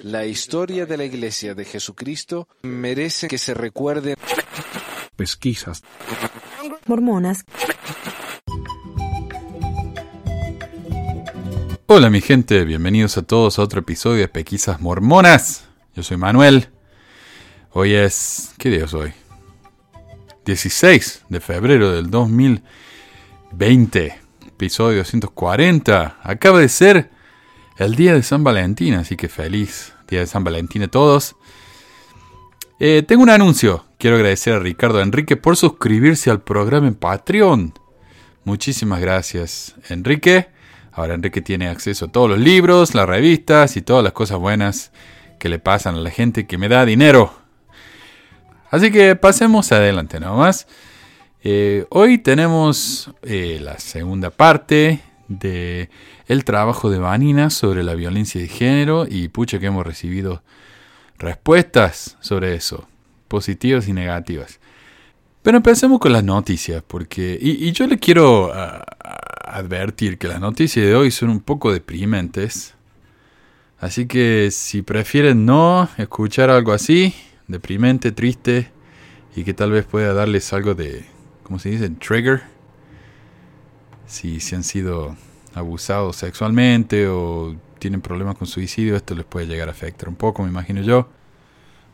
La historia de la Iglesia de Jesucristo merece que se recuerde. Pesquisas. Mormonas. Hola mi gente, bienvenidos a todos a otro episodio de Pesquisas Mormonas. Yo soy Manuel. Hoy es... ¿Qué día es hoy? 16 de febrero del 2020. Episodio 240. Acaba de ser el día de San Valentín, así que feliz día de San Valentín a todos. Eh, tengo un anuncio. Quiero agradecer a Ricardo Enrique por suscribirse al programa en Patreon. Muchísimas gracias, Enrique. Ahora Enrique tiene acceso a todos los libros, las revistas y todas las cosas buenas que le pasan a la gente que me da dinero. Así que pasemos adelante nomás. Eh, hoy tenemos eh, la segunda parte de el trabajo de Vanina sobre la violencia de género y pucha que hemos recibido respuestas sobre eso, positivas y negativas. Pero empecemos con las noticias, porque y, yo le quiero advertir que las noticias de hoy son un poco deprimentes. Así que si prefieren no escuchar algo así, deprimente, triste, y que tal vez pueda darles algo de, ¿cómo se dice? Trigger. Si, si han sido abusados sexualmente o tienen problemas con suicidio, esto les puede llegar a afectar un poco, me imagino yo.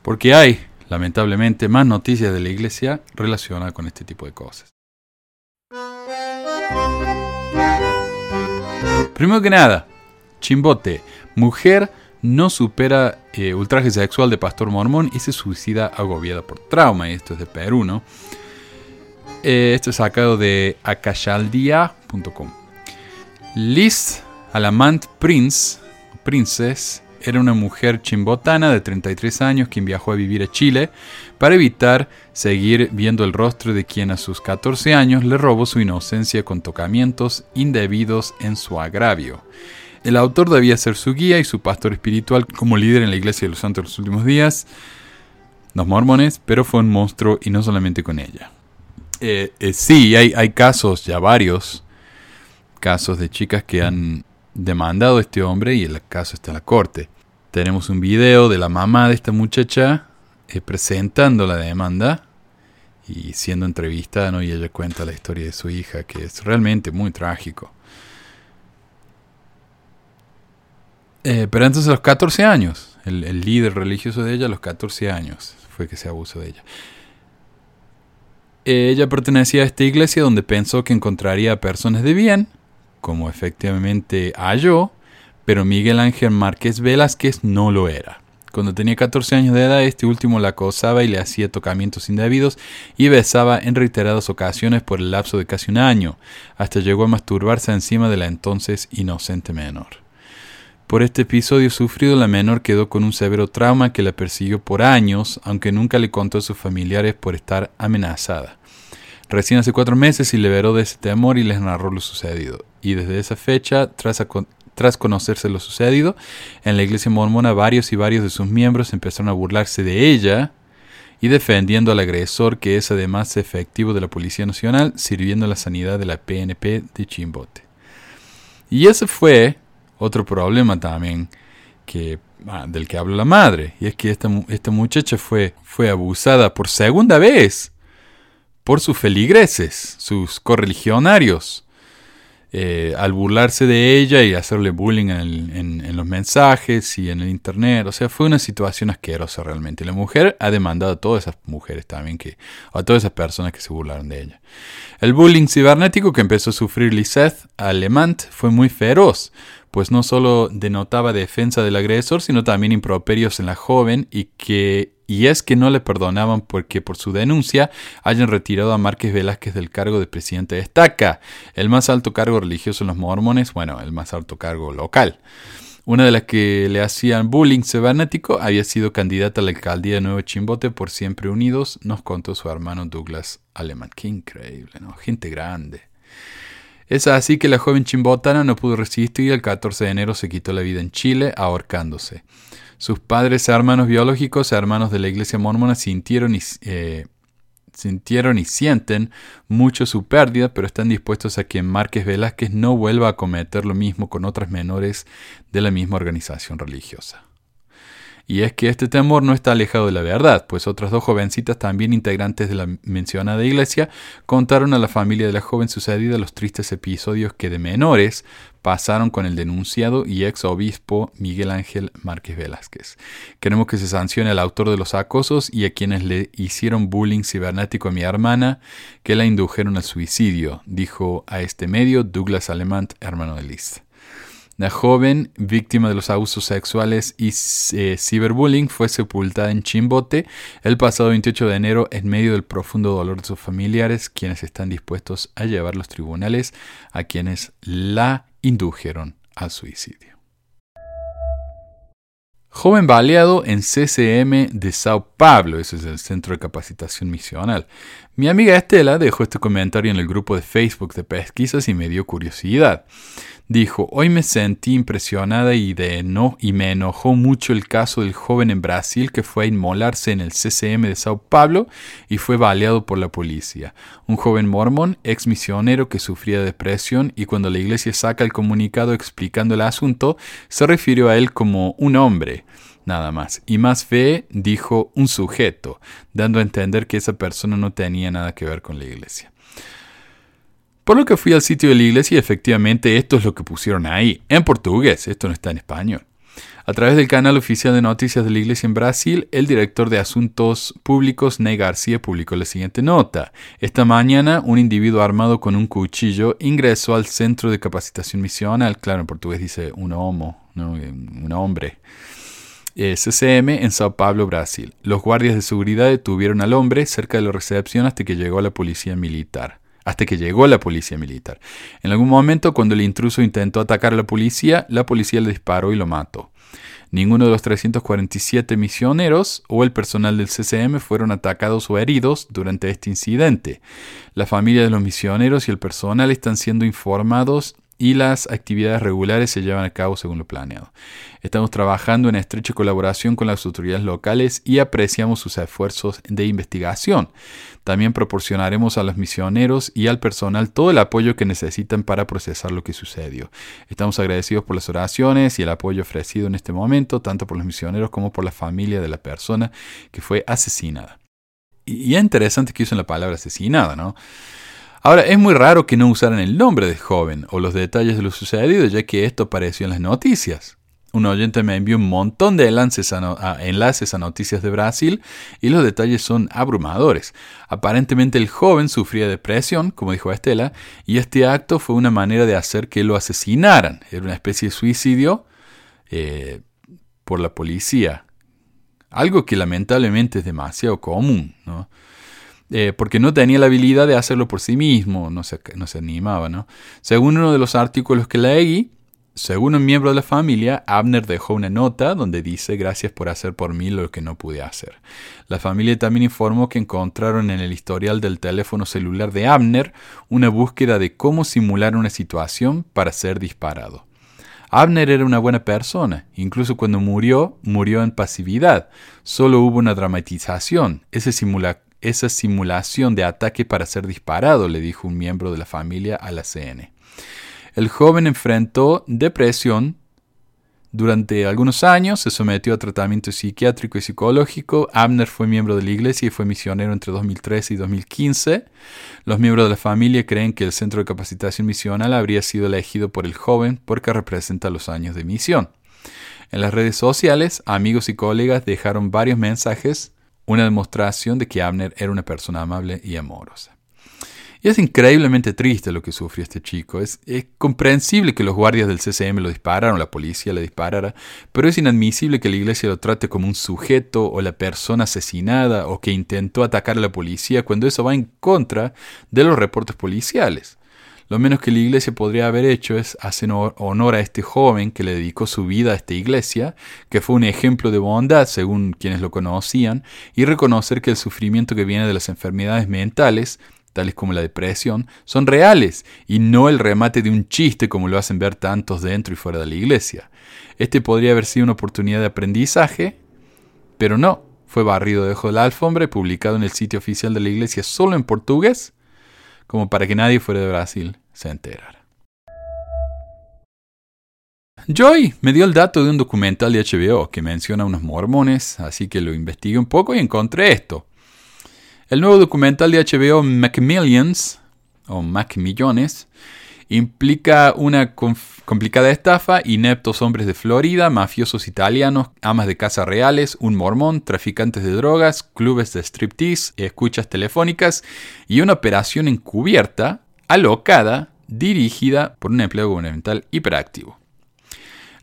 Porque hay, lamentablemente, más noticias de la iglesia relacionadas con este tipo de cosas. Primero que nada, Chimbote, mujer no supera eh, ultraje sexual de pastor mormón y se suicida agobiada por trauma. Y esto es de Perú, ¿no? Eh, esto es sacado de acayaldia.com. Liz Alamant Prince, Princess, era una mujer chimbotana de 33 años quien viajó a vivir a Chile para evitar seguir viendo el rostro de quien a sus 14 años le robó su inocencia con tocamientos indebidos en su agravio. El autor debía ser su guía y su pastor espiritual como líder en la Iglesia de los Santos de los últimos días, los mormones, pero fue un monstruo y no solamente con ella. Eh, eh, sí, hay, hay casos, ya varios, casos de chicas que han demandado a este hombre y el caso está en la corte. Tenemos un video de la mamá de esta muchacha eh, presentando la demanda y siendo entrevistada, y ella cuenta la historia de su hija, que es realmente muy trágico. Eh, pero entonces a los 14 años, el, el, líder religioso de ella a los 14 años fue que se abusó de ella. Ella pertenecía a esta iglesia donde pensó que encontraría a personas de bien como efectivamente halló, pero Miguel Ángel Márquez Velázquez no lo era. Cuando tenía 14 años de edad, este último la acosaba y le hacía tocamientos indebidos y besaba en reiteradas ocasiones por el lapso de casi un año, hasta llegó a masturbarse encima de la entonces inocente menor. Por este episodio sufrido, la menor quedó con un severo trauma que la persiguió por años, aunque nunca le contó a sus familiares por estar amenazada. Recién hace cuatro meses se liberó de ese temor y les narró lo sucedido. Y desde esa fecha, tras, conocerse lo sucedido, en la iglesia mormona varios y varios de sus miembros empezaron a burlarse de ella y defendiendo al agresor que es además efectivo de la Policía Nacional, sirviendo la sanidad de la PNP de Chimbote. Y ese fue otro problema también que, ah, del que habla la madre, y es que esta, esta muchacha fue abusada por segunda vez por sus feligreses, sus correligionarios, eh, al burlarse de ella y hacerle bullying en, los mensajes y en el internet. O sea, fue una situación asquerosa realmente. La mujer ha demandado a todas esas mujeres también, a todas esas personas que se burlaron de ella. El bullying cibernético que empezó a sufrir Lisette Alemant fue muy feroz, pues no solo denotaba defensa del agresor, sino también improperios en la joven y que y es que no le perdonaban porque por su denuncia hayan retirado a Márquez Velázquez del cargo de presidente de Estaca, el más alto cargo religioso en los mormones, bueno, el más alto cargo local. Una de las que le hacían bullying cibernético había sido candidata a la alcaldía de Nuevo Chimbote por Siempre Unidos, nos contó su hermano Douglas Alemán. Qué increíble, ¿no? Gente grande. Es así que la joven chimbotana no pudo resistir y el 14 de enero se quitó la vida en Chile ahorcándose. Sus padres, hermanos biológicos, hermanos de la iglesia mormona, sintieron y, eh, sintieron y sienten mucho su pérdida, pero están dispuestos a que Márquez Velázquez no vuelva a cometer lo mismo con otras menores de la misma organización religiosa. Y es que este temor no está alejado de la verdad, pues otras dos jovencitas, también integrantes de la mencionada iglesia, contaron a la familia de la joven sucedida los tristes episodios que de menores pasaron con el denunciado y ex obispo Miguel Ángel Márquez Velázquez. Queremos que se sancione al autor de los acosos y a quienes le hicieron bullying cibernético a mi hermana, que la indujeron al suicidio, dijo a este medio Douglas Alemant, hermano de Liz. La joven, víctima de los abusos sexuales y eh, ciberbullying, fue sepultada en Chimbote el pasado 28 de enero en medio del profundo dolor de sus familiares, quienes están dispuestos a llevar los tribunales a quienes la indujeron al suicidio. Joven baleado en CCM de Sao Paulo, ese es el Centro de Capacitación Misional. Mi amiga Estela dejó este comentario en el grupo de Facebook de pesquisas y me dio curiosidad dijo, hoy me sentí impresionada y, de y me enojó mucho el caso del joven en Brasil que fue a inmolarse en el CCM de Sao Paulo y fue baleado por la policía. Un joven mormón, ex misionero que sufría depresión y cuando la iglesia saca el comunicado explicando el asunto, se refirió a él como un hombre nada más. Y más fe dijo un sujeto, dando a entender que esa persona no tenía nada que ver con la iglesia. Por lo que fui al sitio de la iglesia y efectivamente esto es lo que pusieron ahí, en portugués, esto no está en español. A través del canal oficial de noticias de la iglesia en Brasil, el director de Asuntos Públicos, Ney García, publicó la siguiente nota. Esta mañana, un individuo armado con un cuchillo ingresó al centro de capacitación misional, claro, en portugués dice un homo, un hombre. Eh, CCM en Sao Paulo, Brasil. Los guardias de seguridad detuvieron al hombre cerca de la recepción hasta que llegó la policía militar hasta que llegó la policía militar. En algún momento, cuando el intruso intentó atacar a la policía, la policía le disparó y lo mató. Ninguno de los 347 misioneros o el personal del CCM fueron atacados o heridos durante este incidente. La familia de los misioneros y el personal están siendo informados y las actividades regulares se llevan a cabo según lo planeado. Estamos trabajando en estrecha colaboración con las autoridades locales y apreciamos sus esfuerzos de investigación. También proporcionaremos a los misioneros y al personal todo el apoyo que necesitan para procesar lo que sucedió. Estamos agradecidos por las oraciones y el apoyo ofrecido en este momento, tanto por los misioneros como por la familia de la persona que fue asesinada. Y es interesante que usen la palabra asesinada, ¿no? Ahora, es muy raro que no usaran el nombre del joven o los detalles de lo sucedido, ya que esto apareció en las noticias. Un oyente me envió un montón de enlaces a, noticias de Brasil y los detalles son abrumadores. Aparentemente el joven sufría depresión, como dijo Estela, y este acto fue una manera de hacer que lo asesinaran. Era una especie de suicidio eh, por la policía. Algo que lamentablemente es demasiado común, ¿no? Eh, porque no tenía la habilidad de hacerlo por sí mismo, no se, no se animaba. ¿no? Según uno de los artículos que leí, según un miembro de la familia, Abner dejó una nota donde dice gracias por hacer por mí lo que no pude hacer. La familia también informó que encontraron en el historial del teléfono celular de Abner una búsqueda de cómo simular una situación para ser disparado. Abner era una buena persona, incluso cuando murió, murió en pasividad. Solo hubo una dramatización. Ese simulacro esa simulación de ataque para ser disparado, le dijo un miembro de la familia a la CN. El joven enfrentó depresión durante algunos años, se sometió a tratamiento psiquiátrico y psicológico. Abner fue miembro de la iglesia y fue misionero entre 2013 y 2015. Los miembros de la familia creen que el centro de capacitación misional habría sido elegido por el joven porque representa los años de misión. En las redes sociales, amigos y colegas dejaron varios mensajes una demostración de que Abner era una persona amable y amorosa. Y es increíblemente triste lo que sufrió este chico. Es, comprensible que los guardias del CCM lo dispararan, la policía le disparara, pero es inadmisible que la iglesia lo trate como un sujeto o la persona asesinada o que intentó atacar a la policía cuando eso va en contra de los reportes policiales. Lo menos que la iglesia podría haber hecho es hacer honor a este joven que le dedicó su vida a esta iglesia, que fue un ejemplo de bondad según quienes lo conocían, y reconocer que el sufrimiento que viene de las enfermedades mentales, tales como la depresión, son reales y no el remate de un chiste como lo hacen ver tantos dentro y fuera de la iglesia. Este podría haber sido una oportunidad de aprendizaje, pero no, fue barrido debajo de la alfombra y publicado en el sitio oficial de la iglesia solo en portugués como para que nadie fuera de Brasil se enterara. Joy me dio el dato de un documental de HBO que menciona a unos mormones, así que lo investigué un poco y encontré esto. El nuevo documental de HBO Macmillions, o Macmillones, implica una complicada estafa, ineptos hombres de Florida, mafiosos italianos, amas de casa reales, un mormón, traficantes de drogas, clubes de striptease, escuchas telefónicas y una operación encubierta, alocada, dirigida por un empleado gubernamental hiperactivo.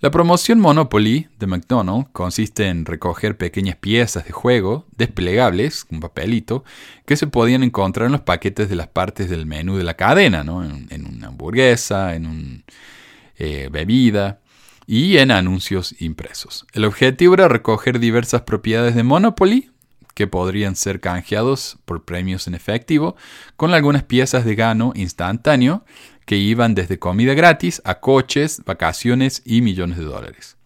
La promoción Monopoly de McDonald's consiste en recoger pequeñas piezas de juego desplegables, un papelito, que se podían encontrar en los paquetes de las partes del menú de la cadena, en, una hamburguesa, en una eh, bebida y en anuncios impresos. El objetivo era recoger diversas propiedades de Monopoly que podrían ser canjeados por premios en efectivo, con algunas piezas de gano instantáneo que iban desde comida gratis a coches, vacaciones y millones de dólares.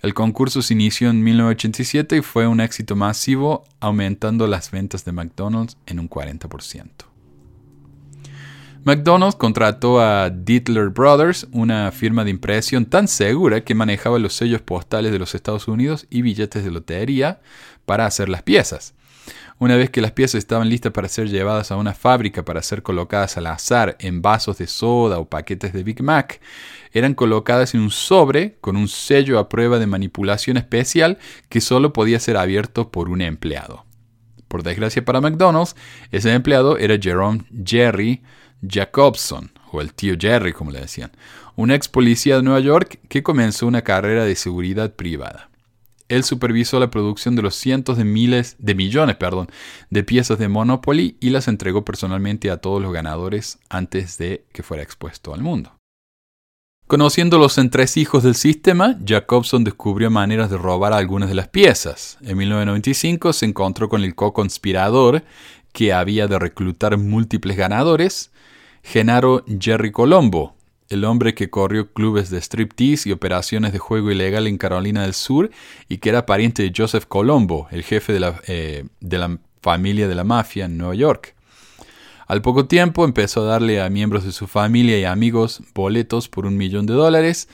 El concurso se inició en 1987 y fue un éxito masivo, aumentando las ventas de McDonald's en un 40%. McDonald's contrató a Dietler Brothers, una firma de impresión tan segura que manejaba los sellos postales de los Estados Unidos y billetes de lotería para hacer las piezas. Una vez que las piezas estaban listas para ser llevadas a una fábrica para ser colocadas al azar en vasos de soda o paquetes de Big Mac, eran colocadas en un sobre con un sello a prueba de manipulación especial que solo podía ser abierto por un empleado. Por desgracia para McDonald's, ese empleado era Jerome Jerry Jacobson, o el tío Jerry como le decían, un ex policía de Nueva York que comenzó una carrera de seguridad privada. Él supervisó la producción de los cientos de miles, de millones, perdón, de piezas de Monopoly y las entregó personalmente a todos los ganadores antes de que fuera expuesto al mundo. Conociendo los entresijos del sistema, Jacobson descubrió maneras de robar algunas de las piezas. En 1995 se encontró con el co-conspirador que había de reclutar múltiples ganadores, Genaro Jerry Colombo, el hombre que corrió clubes de striptease y operaciones de juego ilegal en Carolina del Sur y que era pariente de Joseph Colombo, el jefe de la, eh, de la familia de la mafia en Nueva York. Al poco tiempo empezó a darle a miembros de su familia y amigos boletos por un millón de dólares,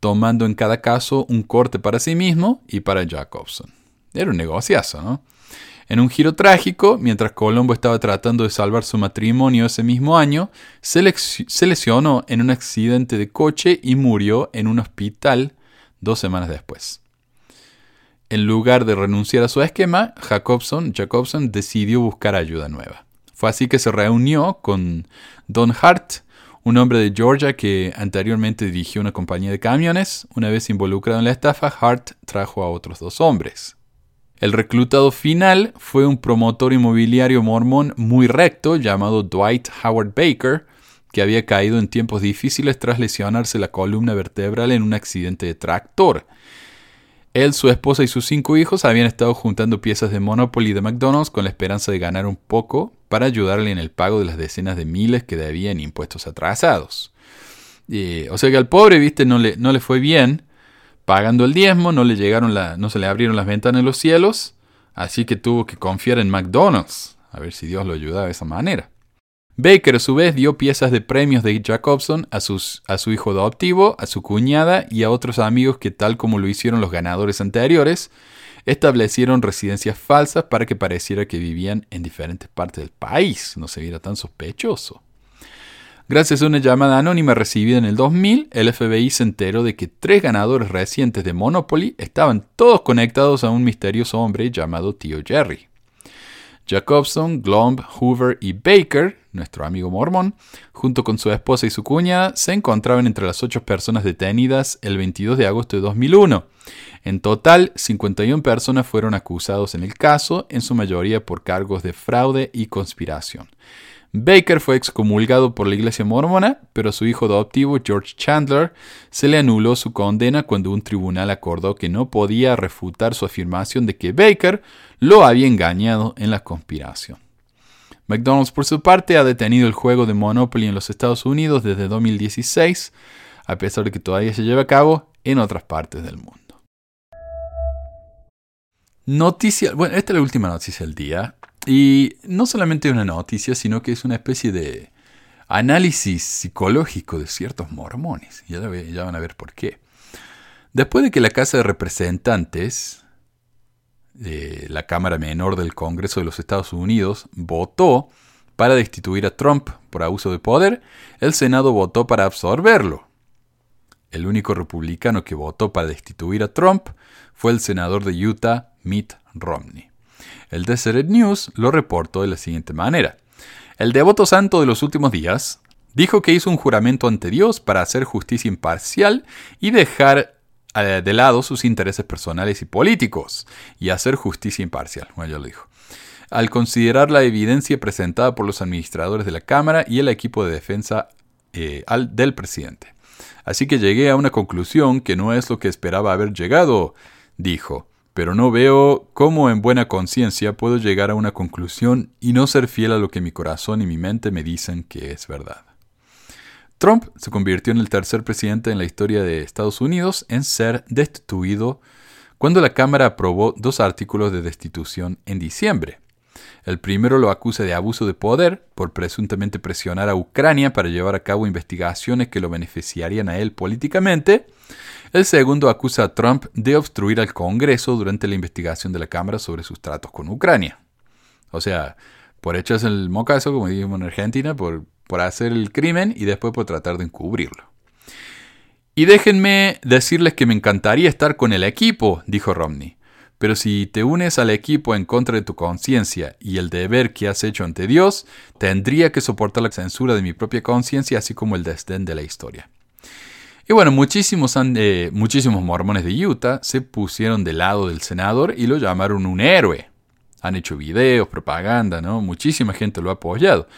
tomando en cada caso un corte para sí mismo y para Jacobson. Era un negociazo, ¿no? En un giro trágico, mientras Colombo estaba tratando de salvar su matrimonio ese mismo año, se, lesionó en un accidente de coche y murió en un hospital dos semanas después. En lugar de renunciar a su esquema, Jacobson, Jacobson decidió buscar ayuda nueva. Fue así que se reunió con Don Hart, un hombre de Georgia que anteriormente dirigió una compañía de camiones. Una vez involucrado en la estafa, Hart trajo a otros dos hombres. El reclutado final fue un promotor inmobiliario mormón muy recto llamado Dwight Howard Baker, que había caído en tiempos difíciles tras lesionarse la columna vertebral en un accidente de tractor. Él, su esposa y sus cinco hijos habían estado juntando piezas de Monopoly de McDonald's con la esperanza de ganar un poco para ayudarle en el pago de las decenas de miles que debían impuestos atrasados. o sea que al pobre, viste, no le, no le fue bien, pagando el diezmo, no le llegaron no se le abrieron las ventanas de los cielos, así que tuvo que confiar en McDonald's, a ver si Dios lo ayudaba de esa manera. Baker a su vez dio piezas de premios de Jacobson a, a su hijo adoptivo, a su cuñada y a otros amigos que tal como lo hicieron los ganadores anteriores, establecieron residencias falsas para que pareciera que vivían en diferentes partes del país, no se viera tan sospechoso. Gracias a una llamada anónima recibida en el 2000, el FBI se enteró de que tres ganadores recientes de Monopoly estaban todos conectados a un misterioso hombre llamado Tío Jerry. Jacobson, Glomb, Hoover y Baker, nuestro amigo mormón, junto con su esposa y su cuñada, se encontraban entre las ocho personas detenidas el 22 de agosto de 2001. En total, 51 personas fueron acusados en el caso, en su mayoría por cargos de fraude y conspiración. Baker fue excomulgado por la iglesia mormona, pero su hijo adoptivo, George Chandler, se le anuló su condena cuando un tribunal acordó que no podía refutar su afirmación de que Baker lo había engañado en la conspiración. McDonald's, por su parte, ha detenido el juego de Monopoly en los Estados Unidos desde 2016, a pesar de que todavía se lleva a cabo en otras partes del mundo. Bueno, esta es la última noticia del día. Y no solamente una noticia, sino que es una especie de análisis psicológico de ciertos mormones. Ya, ya van a ver por qué. Después de que la Casa de Representantes, la Cámara Menor del Congreso de los Estados Unidos, votó para destituir a Trump por abuso de poder, el Senado votó para absorberlo. El único republicano que votó para destituir a Trump fue el senador de Utah, Mitt Romney. El Deseret News lo reportó de la siguiente manera. El devoto santo de los últimos días dijo que hizo un juramento ante Dios para hacer justicia imparcial y dejar eh, de lado sus intereses personales y políticos y hacer justicia imparcial. Bueno, ya lo dijo. Al considerar la evidencia presentada por los administradores de la Cámara y el equipo de defensa eh, del presidente. Así que llegué a una conclusión que no es lo que esperaba haber llegado, dijo pero no veo cómo en buena conciencia puedo llegar a una conclusión y no ser fiel a lo que mi corazón y mi mente me dicen que es verdad. Trump se convirtió en el tercer presidente en la historia de Estados Unidos en ser destituido cuando la Cámara aprobó dos artículos de destitución en diciembre. El primero lo acusa de abuso de poder por presuntamente presionar a Ucrania para llevar a cabo investigaciones que lo beneficiarían a él políticamente, el segundo acusa a Trump de obstruir al Congreso durante la investigación de la Cámara sobre sus tratos con Ucrania. O sea, por echarse el mocazo, como dijimos en Argentina, por, por hacer el crimen y después por tratar de encubrirlo. Y déjenme decirles que me encantaría estar con el equipo, dijo Romney. Pero si te unes al equipo en contra de tu conciencia y el deber que has hecho ante Dios, tendría que soportar la censura de mi propia conciencia, así como el desdén de la historia. Y bueno, muchísimos, eh, muchísimos mormones de Utah se pusieron del lado del senador y lo llamaron un héroe. Han hecho videos, propaganda, ¿no? Muchísima gente lo ha apoyado.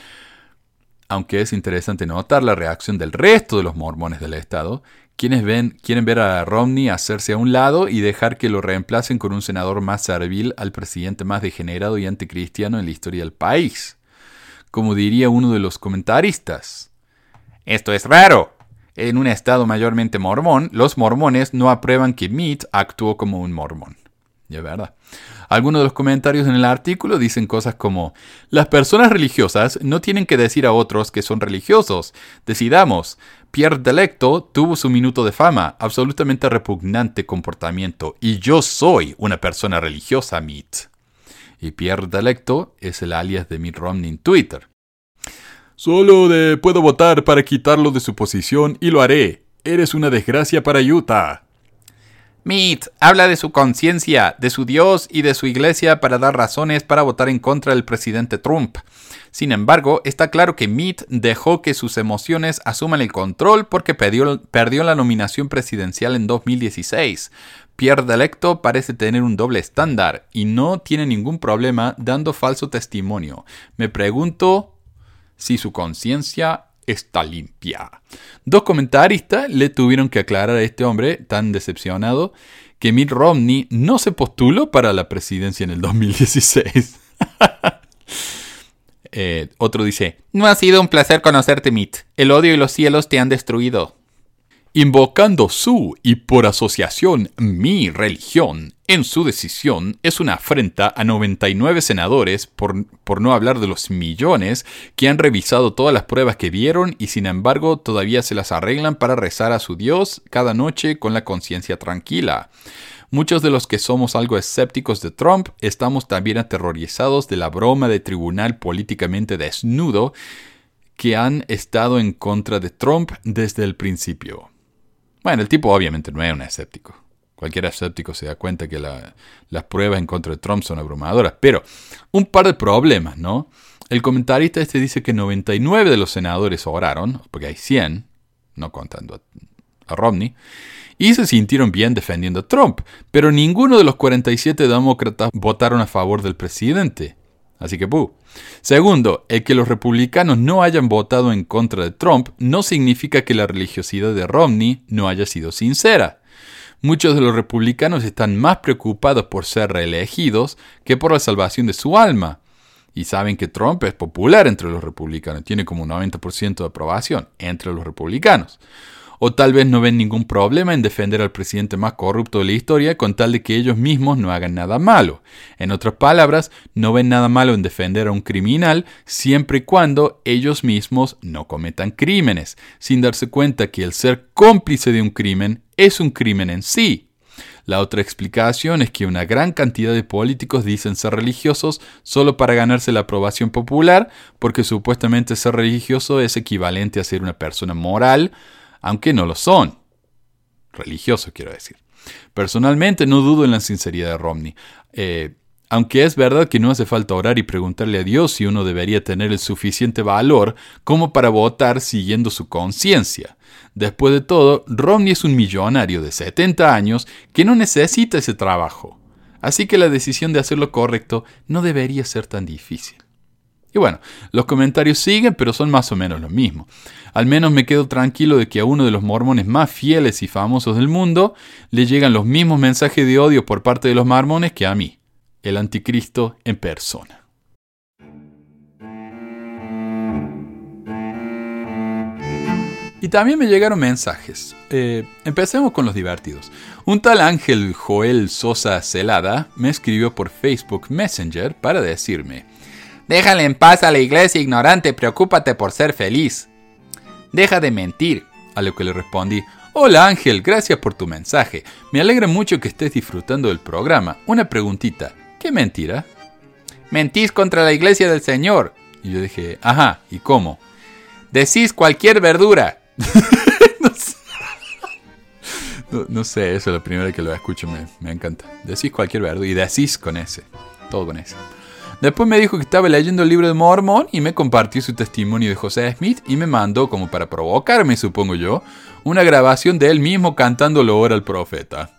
Aunque es interesante notar la reacción del resto de los mormones del estado, quienes ven, quieren ver a Romney hacerse a un lado y dejar que lo reemplacen con un senador más servil al presidente más degenerado y anticristiano en la historia del país. Como diría uno de los comentaristas. Esto es raro. En un estado mayormente mormón, los mormones no aprueban que Mead actuó como un mormón. Ya verdad. Algunos de los comentarios en el artículo dicen cosas como, las personas religiosas no tienen que decir a otros que son religiosos. Decidamos. Pierre Delecto tuvo su minuto de fama, absolutamente repugnante comportamiento, y yo soy una persona religiosa, Mead. Y Pierre Delecto es el alias de Mitt Romney en Twitter. Solo de puedo votar para quitarlo de su posición y lo haré. Eres una desgracia para Utah. Mead habla de su conciencia, de su Dios y de su iglesia para dar razones para votar en contra del presidente Trump. Sin embargo, está claro que Mead dejó que sus emociones asuman el control porque perdió, la nominación presidencial en 2016. Pierre Delecto parece tener un doble estándar y no tiene ningún problema dando falso testimonio. Me pregunto si su conciencia está limpia. Dos comentaristas le tuvieron que aclarar a este hombre tan decepcionado que Mitt Romney no se postuló para la presidencia en el 2016. Eh, otro dice, no ha sido un placer conocerte, Mitt. El odio y los cielos te han destruido invocando su y por asociación mi religión en su decisión es una afrenta a 99 senadores, por, por, no hablar de los millones, que han revisado todas las pruebas que vieron y sin embargo todavía se las arreglan para rezar a su Dios cada noche con la conciencia tranquila. Muchos de los que somos algo escépticos de Trump estamos también aterrorizados de la broma de tribunal políticamente desnudo que han estado en contra de Trump desde el principio. Bueno, el tipo obviamente no es un escéptico. Cualquier escéptico se da cuenta que las pruebas en contra de Trump son abrumadoras. Pero un par de problemas, ¿no? El comentarista este dice que 99 de los senadores oraron, porque hay 100, no contando a, a Romney, y se sintieron bien defendiendo a Trump, pero ninguno de los 47 demócratas votaron a favor del presidente. Así que. Segundo, el que los republicanos no hayan votado en contra de Trump no significa que la religiosidad de Romney no haya sido sincera. Muchos de los republicanos están más preocupados por ser reelegidos que por la salvación de su alma. Y saben que Trump es popular entre los republicanos, tiene como un 90% de aprobación entre los republicanos. O tal vez no ven ningún problema en defender al presidente más corrupto de la historia con tal de que ellos mismos no hagan nada malo. En otras palabras, no ven nada malo en defender a un criminal siempre y cuando ellos mismos no cometan crímenes, sin darse cuenta que el ser cómplice de un crimen es un crimen en sí. La otra explicación es que una gran cantidad de políticos dicen ser religiosos solo para ganarse la aprobación popular, porque supuestamente ser religioso es equivalente a ser una persona moral, aunque no lo son. Religioso, quiero decir. Personalmente no dudo en la sinceridad de Romney. Eh, aunque es verdad que no hace falta orar y preguntarle a Dios si uno debería tener el suficiente valor como para votar siguiendo su conciencia. Después de todo, Romney es un millonario de 70 años que no necesita ese trabajo. Así que la decisión de hacer lo correcto no debería ser tan difícil. Y bueno, los comentarios siguen, pero son más o menos lo mismo. Al menos me quedo tranquilo de que a uno de los mormones más fieles y famosos del mundo le llegan los mismos mensajes de odio por parte de los mormones que a mí, el anticristo en persona. Y también me llegaron mensajes. Eh, empecemos con los divertidos. Un tal Ángel Joel Sosa Celada me escribió por Facebook Messenger para decirme, Déjale en paz a la iglesia ignorante, preocúpate por ser feliz. Deja de mentir. A lo que le respondí, Hola Ángel, gracias por tu mensaje. Me alegra mucho que estés disfrutando del programa. Una preguntita, ¿qué mentira? Mentís contra la iglesia del Señor. Y yo dije, ajá, ¿y cómo? Decís cualquier verdura. no, sé. eso es la primera que lo escucho, me, encanta. Decís cualquier verbo y decís con ese, todo con ese. Después me dijo que estaba leyendo el libro de Mormon y me compartió su testimonio de José Smith y me mandó, como para provocarme, supongo yo, una grabación de él mismo cantando ahora al profeta.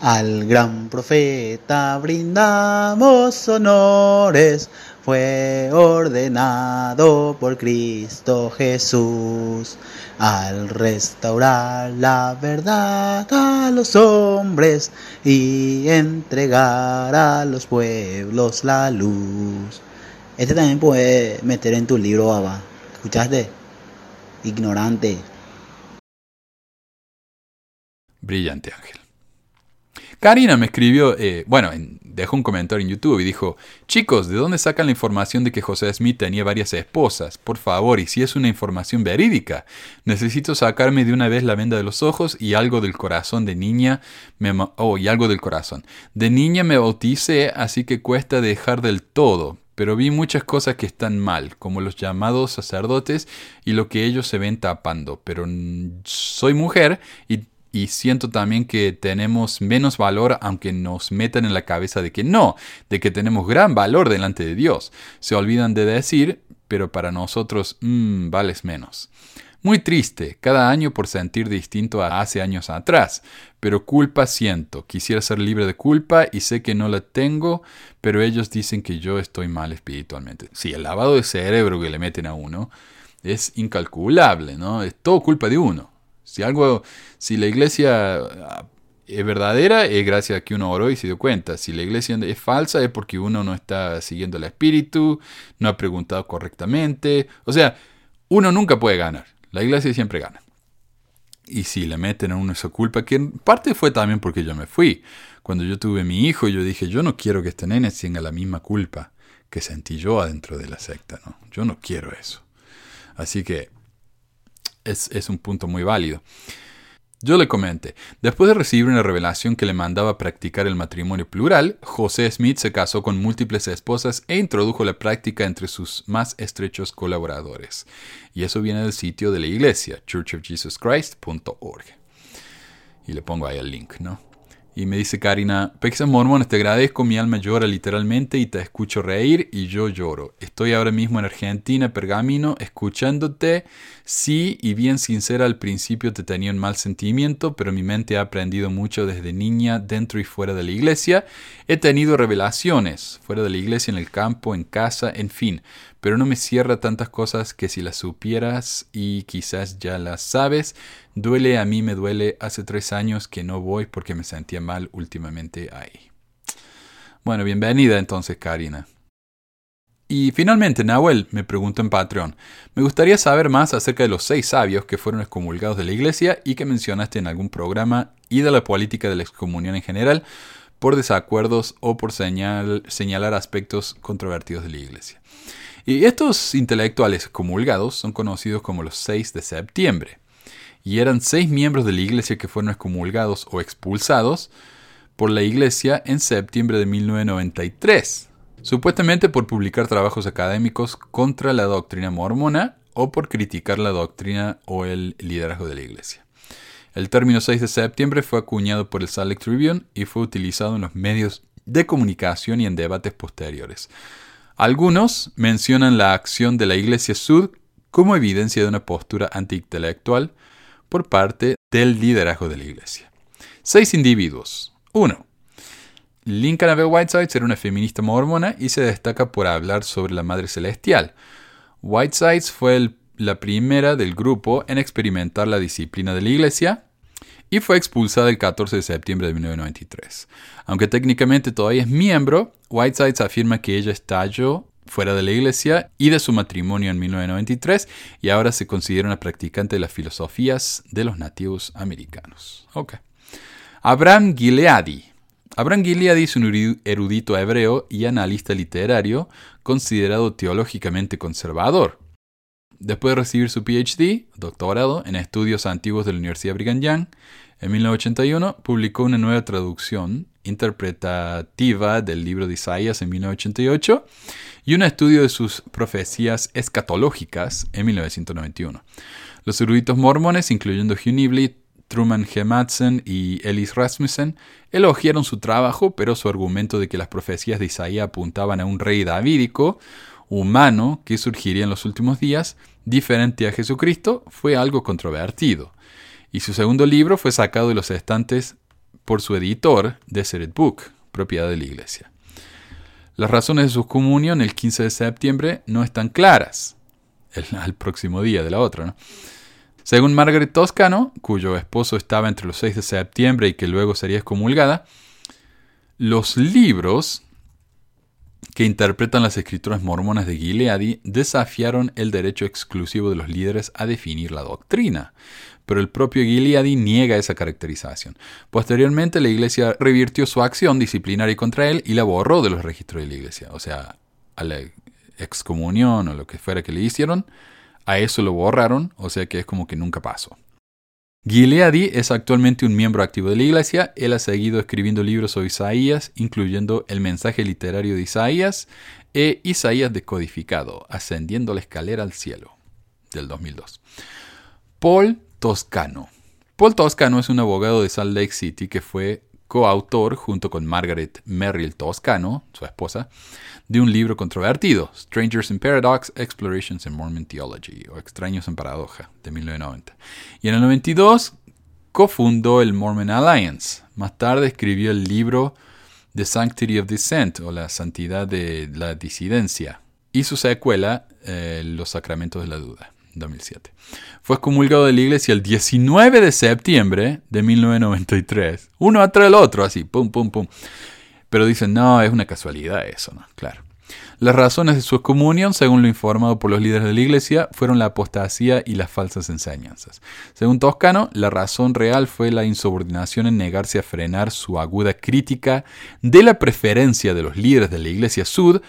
Al gran profeta brindamos honores, fue ordenado por Cristo Jesús al restaurar la verdad a los hombres y entregar a los pueblos la luz. Este también puede meter en tu libro, Abba. ¿Escuchaste? Ignorante. Brillante ángel. Karina me escribió, eh, bueno, dejó un comentario en YouTube y dijo, chicos, ¿de dónde sacan la información de que José Smith tenía varias esposas? Por favor, y si es una información verídica, necesito sacarme de una vez la venda de los ojos y algo del corazón de niña, me, oh, y algo del corazón. De niña me bauticé, así que cuesta dejar del todo, pero vi muchas cosas que están mal, como los llamados sacerdotes y lo que ellos se ven tapando. Pero soy mujer y y siento también que tenemos menos valor aunque nos metan en la cabeza de que no, de que tenemos gran valor delante de Dios. Se olvidan de decir, pero para nosotros, mmm, vales menos. Muy triste, cada año por sentir distinto a hace años atrás, pero culpa siento, quisiera ser libre de culpa y sé que no la tengo, pero ellos dicen que yo estoy mal espiritualmente. Sí, el lavado de cerebro que le meten a uno es incalculable, ¿no? Es todo culpa de uno. Si algo, si la iglesia es verdadera, es gracias a que uno oró y se dio cuenta. Si la iglesia es falsa, es porque uno no está siguiendo el espíritu, no ha preguntado correctamente. O sea, uno nunca puede ganar. La iglesia siempre gana. Y si le meten a uno esa culpa, que en parte fue también porque yo me fui. Cuando yo tuve mi hijo, yo dije, yo no quiero que este nene tenga la misma culpa que sentí yo adentro de la secta, ¿no? Yo no quiero eso. Así que es, un punto muy válido. Yo le comenté, después de recibir una revelación que le mandaba practicar el matrimonio plural, José Smith se casó con múltiples esposas e introdujo la práctica entre sus más estrechos colaboradores. Y eso viene del sitio de la iglesia, churchofjesuschrist.org. Y le pongo ahí el link, ¿no? Y me dice Karina, Pexas Mormones, te agradezco, mi alma llora literalmente y te escucho reír y yo lloro. Estoy ahora mismo en Argentina, Pergamino, escuchándote. Sí, y bien sincera, al principio te tenía un mal sentimiento, pero mi mente ha aprendido mucho desde niña, dentro y fuera de la iglesia. He tenido revelaciones, fuera de la iglesia, en el campo, en casa, en fin pero no me cierra tantas cosas que si las supieras y quizás ya las sabes, duele a mí me duele hace tres años que no voy porque me sentía mal últimamente ahí. Bueno, bienvenida entonces Karina. Y finalmente, Nahuel me preguntó en Patreon, me gustaría saber más acerca de los seis sabios que fueron excomulgados de la iglesia y que mencionaste en algún programa y de la política de la excomunión en general por desacuerdos o por señalar aspectos controvertidos de la iglesia. Y estos intelectuales excomulgados son conocidos como los seis de septiembre. Y eran seis miembros de la iglesia que fueron excomulgados o expulsados por la iglesia en septiembre de 1993 supuestamente por publicar trabajos académicos contra la doctrina mormona o por criticar la doctrina o el liderazgo de la iglesia. El término 6 de septiembre fue acuñado por el Salt Lake Tribune y fue utilizado en los medios de comunicación y en debates posteriores. Algunos mencionan la acción de la Iglesia Sud como evidencia de una postura antiintelectual por parte del liderazgo de la Iglesia. Seis individuos. 1. Lincoln Abel Whitesides era una feminista mormona y se destaca por hablar sobre la Madre Celestial. Whitesides fue la primera del grupo en experimentar la disciplina de la Iglesia y fue expulsada el 14 de septiembre de 1993. Aunque técnicamente todavía es miembro, Whitesides afirma que ella estalló fuera de la iglesia y de su matrimonio en 1993 y ahora se considera una practicante de las filosofías de los nativos americanos. Abraham Gileadi Abraham Gilead es un erudito hebreo y analista literario considerado teológicamente conservador. Después de recibir su PhD, doctorado, en estudios antiguos de la Universidad Brigham Young, en 1981 publicó una nueva traducción interpretativa del libro de Isaías en 1988 y un estudio de sus profecías escatológicas en 1991. Los eruditos mormones, incluyendo Hugh Nibley, Truman G. Madsen y Ellis Rasmussen elogiaron su trabajo, pero su argumento de que las profecías de Isaías apuntaban a un rey davídico, humano, que surgiría en los últimos días, diferente a Jesucristo, fue algo controvertido. Y su segundo libro fue sacado de los estantes por su editor, Deseret Book, propiedad de la iglesia. Las razones de su comunión el 15 de septiembre no están claras, al próximo día de la otra, ¿no? Según Margaret Toscano, cuyo esposo estaba entre los 6 de septiembre y que luego sería excomulgada, los libros que interpretan las escrituras mormonas de Gileadi desafiaron el derecho exclusivo de los líderes a definir la doctrina, pero el propio Gileadi niega esa caracterización. Posteriormente, la iglesia revirtió su acción disciplinaria contra él y la borró de los registros de la iglesia, o sea, a la excomunión o lo que fuera que le hicieron, a eso lo borraron, o sea que es como que nunca pasó. Gileadi es actualmente un miembro activo de la iglesia. Él ha seguido escribiendo libros sobre Isaías, incluyendo el mensaje literario de Isaías e Isaías decodificado, ascendiendo la escalera al cielo, del 2002. Paul Toscano. Paul Toscano es un abogado de Salt Lake City que fue coautor, junto con Margaret Merrill Toscano, su esposa, de un libro controvertido, Strangers in Paradox, Explorations in Mormon Theology, o Extraños en Paradoja, de 1990. Y en el 92 cofundó el Mormon Alliance. Más tarde escribió el libro The Sanctity of Dissent, o La Santidad de la Disidencia, y su secuela, eh, Los Sacramentos de la Duda. 2007. Fue excomulgado de la iglesia el 19 de septiembre de 1993. Uno atrás del otro, así, pum, pum, pum. Pero dicen, no, es una casualidad eso, ¿no? Claro. Las razones de su excomunión, según lo informado por los líderes de la iglesia, fueron la apostasía y las falsas enseñanzas. Según Toscano, la razón real fue la insubordinación en negarse a frenar su aguda crítica de la preferencia de los líderes de la iglesia sud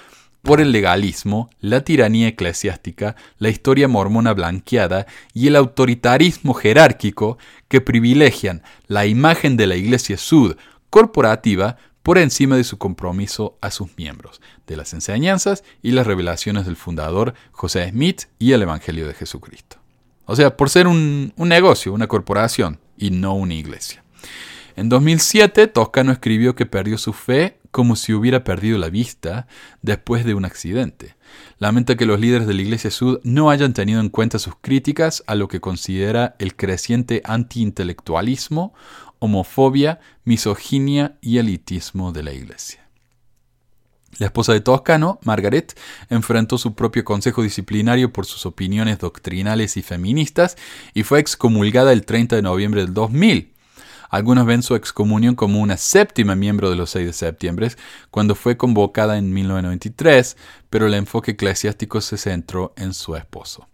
por el legalismo, la tiranía eclesiástica, la historia mormona blanqueada y el autoritarismo jerárquico que privilegian la imagen de la Iglesia Sud corporativa por encima de su compromiso a sus miembros, de las enseñanzas y las revelaciones del fundador José Smith y el Evangelio de Jesucristo. O sea, por ser un, negocio, una corporación y no una iglesia. En 2007, Toscano escribió que perdió su fe como si hubiera perdido la vista después de un accidente. Lamenta que los líderes de la Iglesia Sud no hayan tenido en cuenta sus críticas a lo que considera el creciente antiintelectualismo, homofobia, misoginia y elitismo de la Iglesia. La esposa de Toscano, Margaret, enfrentó su propio consejo disciplinario por sus opiniones doctrinales y feministas y fue excomulgada el 30 de noviembre del 2000 Algunos ven su excomunión como una séptima miembro de los 6 de septiembre, cuando fue convocada en 1993, pero el enfoque eclesiástico se centró en su esposo.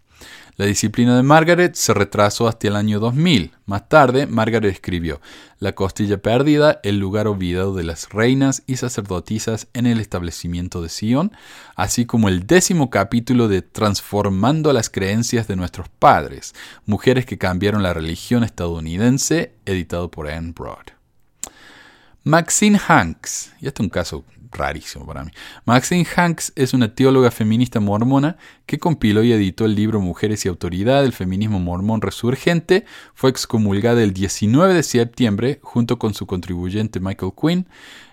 La disciplina de Margaret se retrasó hasta el año 2000. Más tarde, Margaret escribió La costilla perdida, el lugar olvidado de las reinas y sacerdotisas en el establecimiento de Sion, así como el décimo capítulo de Transformando las creencias de nuestros padres, mujeres que cambiaron la religión estadounidense, editado por Anne Broad. Maxine Hanks, y este es un caso rarísimo para mí. Maxine Hanks es una teóloga feminista mormona que compiló y editó el libro Mujeres y Autoridad, el feminismo mormón resurgente. Fue excomulgada el 19 de septiembre junto con su contribuyente Michael Quinn.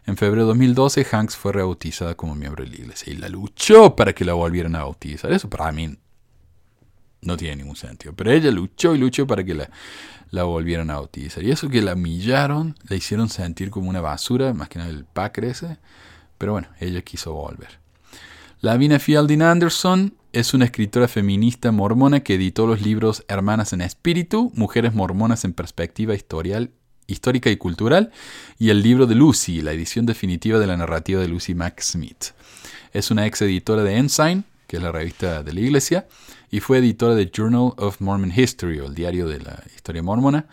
En febrero de 2012, Hanks fue rebautizada como miembro de la iglesia y la luchó para que la volvieran a bautizar. Eso para mí no tiene ningún sentido. Pero ella luchó y luchó para que la, la volvieran a bautizar. Y eso que la humillaron, la hicieron sentir como una basura, más que nada el pack ese. Pero bueno, ella quiso volver. Lavina Fielding Anderson es una escritora feminista mormona que editó los libros Hermanas en Espíritu, Mujeres Mormonas en Perspectiva Histórica y Cultural, y el libro de Lucy, la edición definitiva de la narrativa de Lucy Mack Smith. Es una ex editora de Ensign, que es la revista de la iglesia, y fue editora de Journal of Mormon History, o el diario de la historia mormona,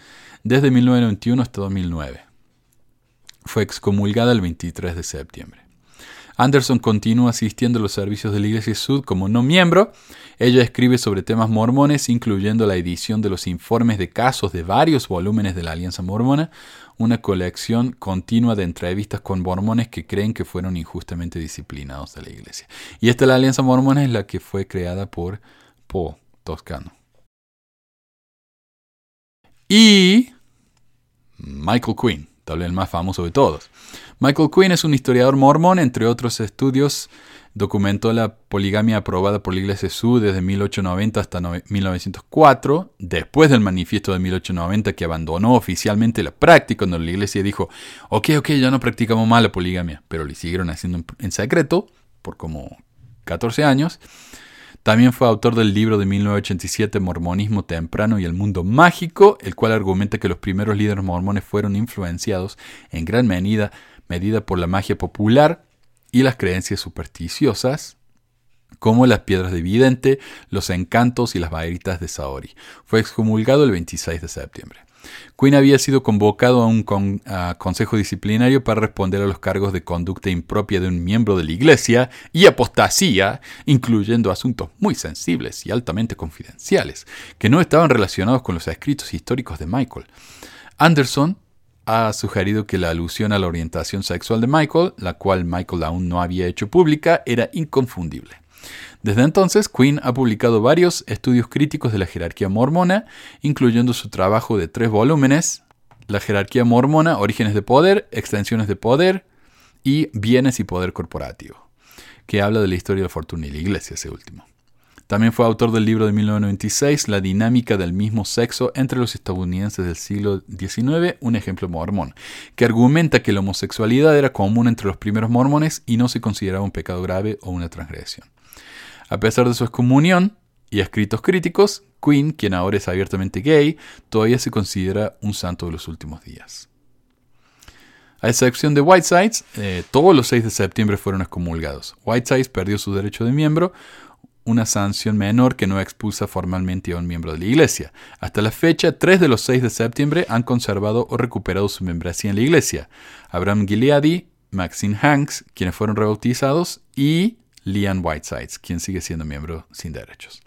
desde 1991 hasta 2009. Fue excomulgada el 23 de septiembre. Anderson continúa asistiendo a los servicios de la Iglesia Sud como no miembro. Ella escribe sobre temas mormones, incluyendo la edición de los informes de casos de varios volúmenes de la Alianza Mormona, una colección continua de entrevistas con mormones que creen que fueron injustamente disciplinados de la Iglesia. Y esta la Alianza Mormona es la que fue creada por Po Toscano. Y Michael Quinn, tal vez el más famoso de todos. Michael Quinn es un historiador mormón, entre otros estudios, documentó la poligamia aprobada por la Iglesia Sud desde 1890 hasta 1904, después del manifiesto de 1890 que abandonó oficialmente la práctica, cuando la Iglesia dijo, ok, ok, ya no practicamos más la poligamia, pero lo siguieron haciendo en secreto por como 14 años. También fue autor del libro de 1987 Mormonismo temprano y el mundo mágico, el cual argumenta que los primeros líderes mormones fueron influenciados en gran medida medida por la magia popular y las creencias supersticiosas, como las piedras de vidente, los encantos y las vairitas de Saori. Fue excomulgado el 26 de septiembre. Quinn había sido convocado a un consejo disciplinario para responder a los cargos de conducta impropia de un miembro de la Iglesia y apostasía, incluyendo asuntos muy sensibles y altamente confidenciales, que no estaban relacionados con los escritos históricos de Michael. Anderson ha sugerido que la alusión a la orientación sexual de Michael, la cual Michael aún no había hecho pública, era inconfundible. Desde entonces, Quinn ha publicado varios estudios críticos de la jerarquía mormona, incluyendo su trabajo de tres volúmenes, La jerarquía mormona, Orígenes de Poder, Extensiones de Poder y Bienes y Poder Corporativo, que habla de la historia de la fortuna y la iglesia, ese último. También fue autor del libro de 1996, La dinámica del mismo sexo entre los estadounidenses del siglo XIX, un ejemplo mormón, que argumenta que la homosexualidad era común entre los primeros mormones y no se consideraba un pecado grave o una transgresión. A pesar de su excomunión y escritos críticos, Quinn, quien ahora es abiertamente gay, todavía se considera un santo de los últimos días. A excepción de Whitesides, eh, todos los 6 de septiembre fueron excomulgados. Whitesides perdió su derecho de miembro, una sanción menor que no expulsa formalmente a un miembro de la Iglesia. Hasta la fecha, tres de los seis de septiembre han conservado o recuperado su membresía en la Iglesia. Abraham Gileadi, Maxine Hanks, quienes fueron rebautizados, y Leanne Whitesides, quien sigue siendo miembro sin derechos.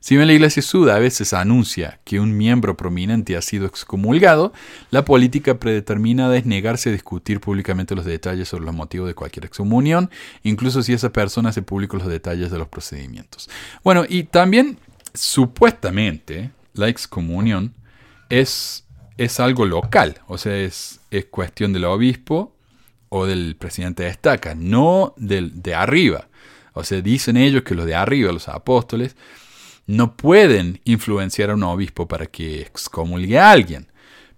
Si bien la Iglesia Sud a veces anuncia que un miembro prominente ha sido excomulgado, la política predeterminada es negarse a discutir públicamente los detalles sobre los motivos de cualquier excomunión, incluso si esa persona hace públicos los detalles de los procedimientos. Bueno, y también supuestamente la excomunión es, es algo local, o sea, es, es cuestión del obispo o del presidente de estaca, no del, de arriba. O sea, dicen ellos que los de arriba, los apóstoles, no pueden influenciar a un obispo para que excomulgue a alguien.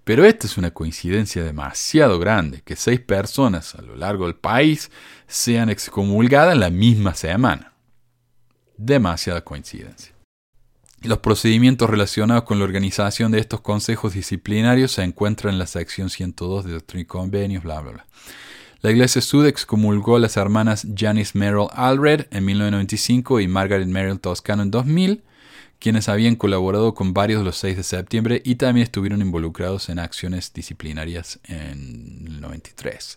Pero esta es una coincidencia demasiado grande, que seis personas a lo largo del país sean excomulgadas en la misma semana. Demasiada coincidencia. Los procedimientos relacionados con la organización de estos consejos disciplinarios se encuentran en la sección 102 de Doctrina y Convenios, bla, bla, bla. La iglesia Sud excomulgó a las hermanas Janice Merrill Allred en 1995 y Margaret Merrill Toscano en 2000, quienes habían colaborado con varios de los 6 de septiembre y también estuvieron involucrados en acciones disciplinarias en el 93.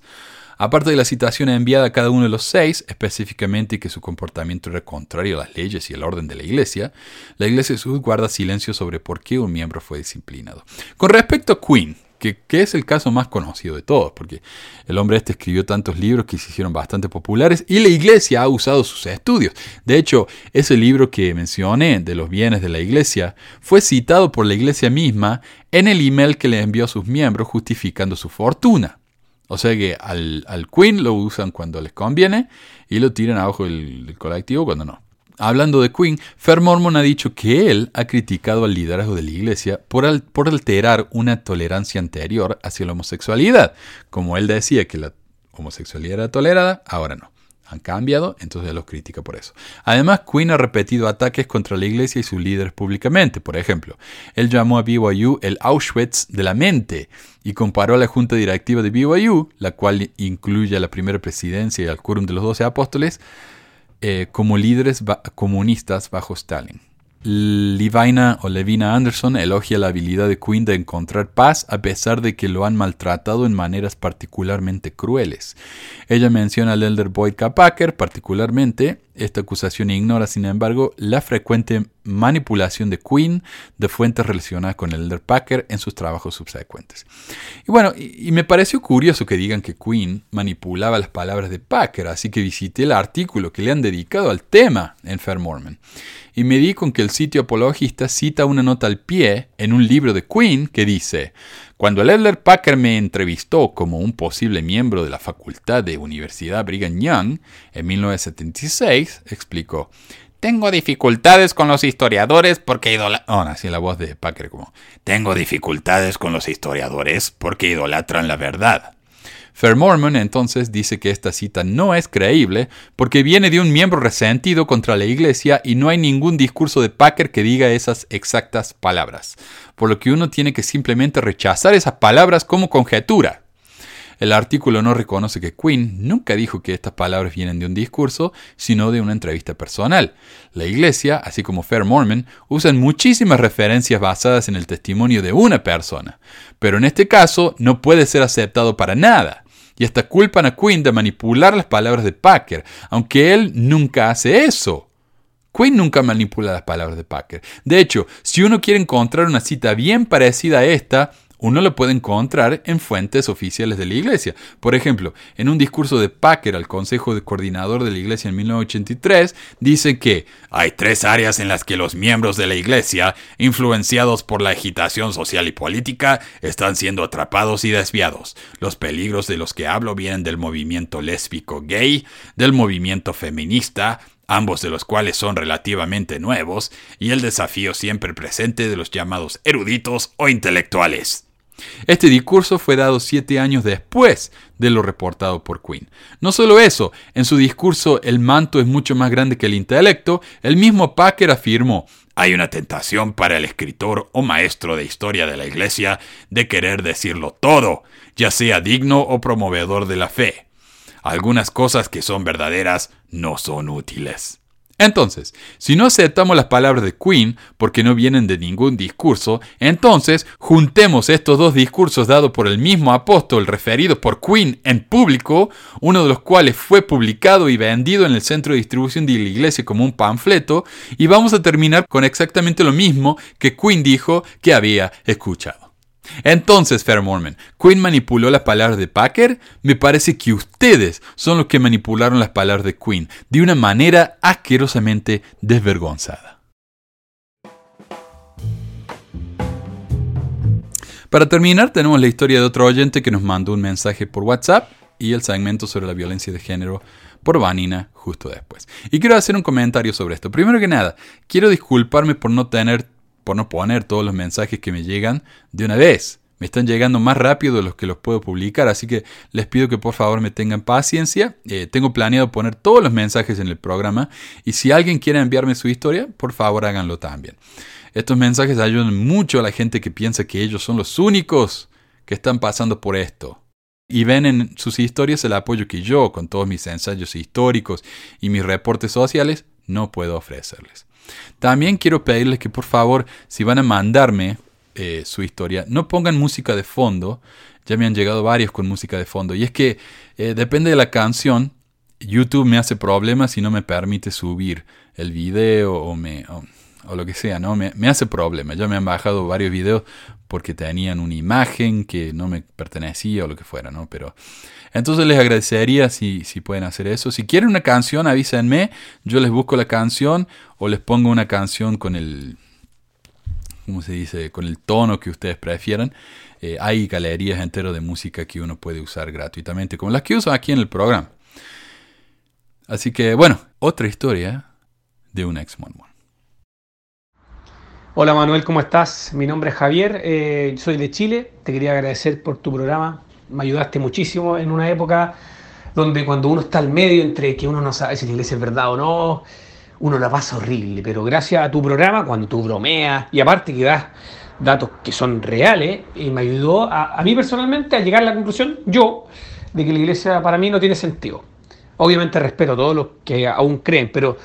Aparte de la citación enviada a cada uno de los seis, específicamente que su comportamiento era contrario a las leyes y el orden de la Iglesia, la Iglesia Sud guarda silencio sobre por qué un miembro fue disciplinado. Con respecto a Queen, que, es el caso más conocido de todos, porque el hombre este escribió tantos libros que se hicieron bastante populares y la iglesia ha usado sus estudios. De hecho, ese libro que mencioné de los bienes de la iglesia fue citado por la iglesia misma en el email que le envió a sus miembros justificando su fortuna. O sea que al, Queen lo usan cuando les conviene y lo tiran abajo del, del colectivo cuando no. Hablando de Queen, Fer Mormon ha dicho que él ha criticado al liderazgo de la iglesia por, alterar una tolerancia anterior hacia la homosexualidad. Como él decía que la homosexualidad era tolerada, ahora no han cambiado, entonces los critica por eso. Además, Quinn ha repetido ataques contra la iglesia y sus líderes públicamente. Por ejemplo, él llamó a BYU el Auschwitz de la mente y comparó a la junta directiva de BYU, la cual incluye a la primera presidencia y al quórum de los doce apóstoles, eh, como líderes comunistas bajo Stalin. Levina o Levina Anderson elogia la habilidad de Quinn de encontrar paz a pesar de que lo han maltratado en maneras particularmente crueles. Ella menciona al elder Boyd K. Packer particularmente. Esta acusación ignora, sin embargo, la frecuente manipulación de Quinn de fuentes relacionadas con el elder Packer en sus trabajos subsecuentes. Y bueno, y, me pareció curioso que digan que Quinn manipulaba las palabras de Packer, así que visité el artículo que le han dedicado al tema en Fair Mormon y me di con que el sitio apologista cita una nota al pie en un libro de Quinn que dice, cuando Elder Packer me entrevistó como un posible miembro de la facultad de Universidad Brigham Young en 1976, explicó, tengo dificultades con los historiadores porque así la voz de Packer como... Tengo dificultades con los historiadores porque idolatran la verdad. Fair Mormon entonces dice que esta cita no es creíble porque viene de un miembro resentido contra la iglesia y no hay ningún discurso de Packer que diga esas exactas palabras, por lo que uno tiene que simplemente rechazar esas palabras como conjetura. El artículo no reconoce que Quinn nunca dijo que estas palabras vienen de un discurso, sino de una entrevista personal. La Iglesia, así como Fair Mormon, usan muchísimas referencias basadas en el testimonio de una persona, pero en este caso no puede ser aceptado para nada y hasta culpan a Quinn de manipular las palabras de Packer, aunque él nunca hace eso. Quinn nunca manipula las palabras de Packer. De hecho, si uno quiere encontrar una cita bien parecida a esta, uno lo puede encontrar en fuentes oficiales de la Iglesia. Por ejemplo, en un discurso de Packer al Consejo de Coordinador de la Iglesia en 1983, dice que hay tres áreas en las que los miembros de la Iglesia, influenciados por la agitación social y política, están siendo atrapados y desviados. Los peligros de los que hablo vienen del movimiento lésbico gay, del movimiento feminista, ambos de los cuales son relativamente nuevos, y el desafío siempre presente de los llamados eruditos o intelectuales. Este discurso fue dado siete años después de lo reportado por Quinn. No solo eso, en su discurso El manto es mucho más grande que el intelecto, el mismo Packer afirmó, hay una tentación para el escritor o maestro de historia de la Iglesia de querer decirlo todo, ya sea digno o promovedor de la fe. Algunas cosas que son verdaderas no son útiles. Entonces, si no aceptamos las palabras de Quinn porque no vienen de ningún discurso, entonces juntemos estos dos discursos dados por el mismo apóstol referidos por Quinn en público, uno de los cuales fue publicado y vendido en el centro de distribución de la iglesia como un panfleto, y vamos a terminar con exactamente lo mismo que Quinn dijo que había escuchado. Entonces, Fair Mormon, ¿Quinn manipuló las palabras de Packer? Me parece que ustedes son los que manipularon las palabras de Quinn de una manera asquerosamente desvergonzada. Para terminar, tenemos la historia de otro oyente que nos mandó un mensaje por WhatsApp y el segmento sobre la violencia de género por Vanina justo después. Y quiero hacer un comentario sobre esto. Primero que nada, quiero disculparme por no tener por no poner todos los mensajes que me llegan de una vez. me están llegando más rápido de los que los puedo publicar, así que les pido que por favor me tengan paciencia. Eh, tengo planeado poner todos los mensajes en el programa y si alguien quiere enviarme su historia, por favor háganlo también. Estos mensajes ayudan mucho a la gente que piensa que ellos son los únicos que están pasando por esto. Y ven en sus historias el apoyo que yo, con todos mis ensayos históricos y mis reportes sociales, no puedo ofrecerles. También quiero pedirles que por favor, si van a mandarme eh, su historia. No pongan música de fondo. Ya me han llegado varios con música de fondo. Y es que eh, depende de la canción. YouTube me hace problemas y no me permite subir el video o, me, lo que sea, ¿no? Me, hace problemas. Ya me han bajado varios videos porque tenían una imagen que no me pertenecía o lo que fuera, ¿no? Pero entonces les agradecería si, si pueden hacer eso. Si quieren una canción, avísenme. Yo les busco la canción o les pongo una canción con el ¿cómo se dice? Con el tono que ustedes prefieran. Eh, hay galerías enteras de música que uno puede usar gratuitamente, como las que uso aquí en el programa. Así que, bueno, otra historia de un ex mormón. Hola Manuel, ¿cómo estás? Mi nombre es Javier, eh, soy de Chile. Te quería agradecer por tu programa. Me ayudaste muchísimo en una época donde cuando uno está al medio entre que uno no sabe si la iglesia es verdad o no, uno la pasa horrible, pero gracias a tu programa, cuando tú bromeas y aparte que das datos que son reales, y me ayudó a, mí personalmente a llegar a la conclusión, yo, de que la iglesia para mí no tiene sentido. Obviamente respeto a todos los que aún creen, pero,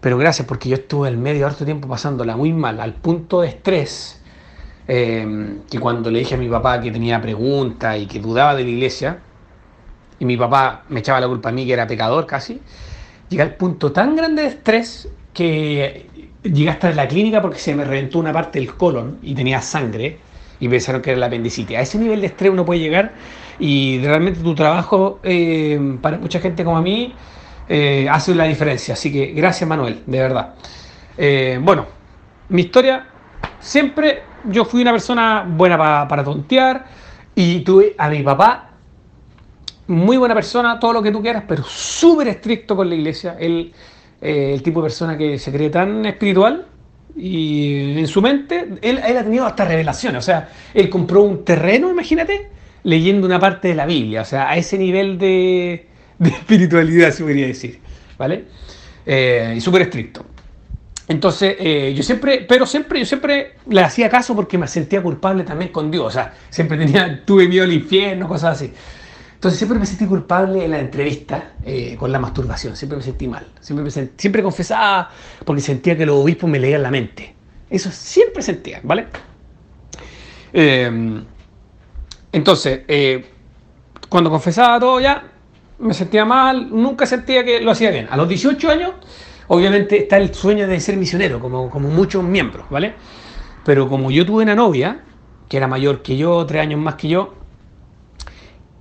pero gracias porque yo estuve en medio harto tiempo pasándola muy mal, al punto de estrés, eh, que cuando le dije a mi papá que tenía preguntas y que dudaba de la iglesia, y mi papá me echaba la culpa a mí que era pecador casi, llegué al punto tan grande de estrés que llegué hasta la clínica porque se me reventó una parte del colon y tenía sangre y pensaron que era la apendicitis. A ese nivel de estrés uno puede llegar y realmente tu trabajo eh, para mucha gente como a mí eh, hace la diferencia. Así que gracias Manuel, de verdad. Eh, bueno, mi historia, siempre yo fui una persona buena para tontear y tuve a mi papá muy buena persona, todo lo que tú quieras, pero súper estricto con la iglesia. Él, eh, el tipo de persona que se cree tan espiritual y en su mente, él, ha tenido hasta revelaciones. O sea, él compró un terreno, imagínate, leyendo una parte de la Biblia. O sea, a ese nivel de, espiritualidad, se podría decir. ¿Vale? Eh, y súper estricto. Entonces, eh, yo siempre, pero siempre, yo siempre le hacía caso porque me sentía culpable también con Dios. O sea, siempre tenía, tuve miedo al infierno, cosas así. Entonces siempre me sentí culpable en la entrevista eh, con la masturbación, siempre me sentí mal, siempre, siempre confesaba porque sentía que los obispos me leían la mente. Eso siempre sentía, ¿vale? Entonces, cuando confesaba todo ya, me sentía mal, nunca sentía que lo hacía bien. A los 18 años, obviamente está el sueño de ser misionero, como, como muchos miembros, ¿vale? Pero como yo tuve una novia, que era mayor que yo, tres años más que yo,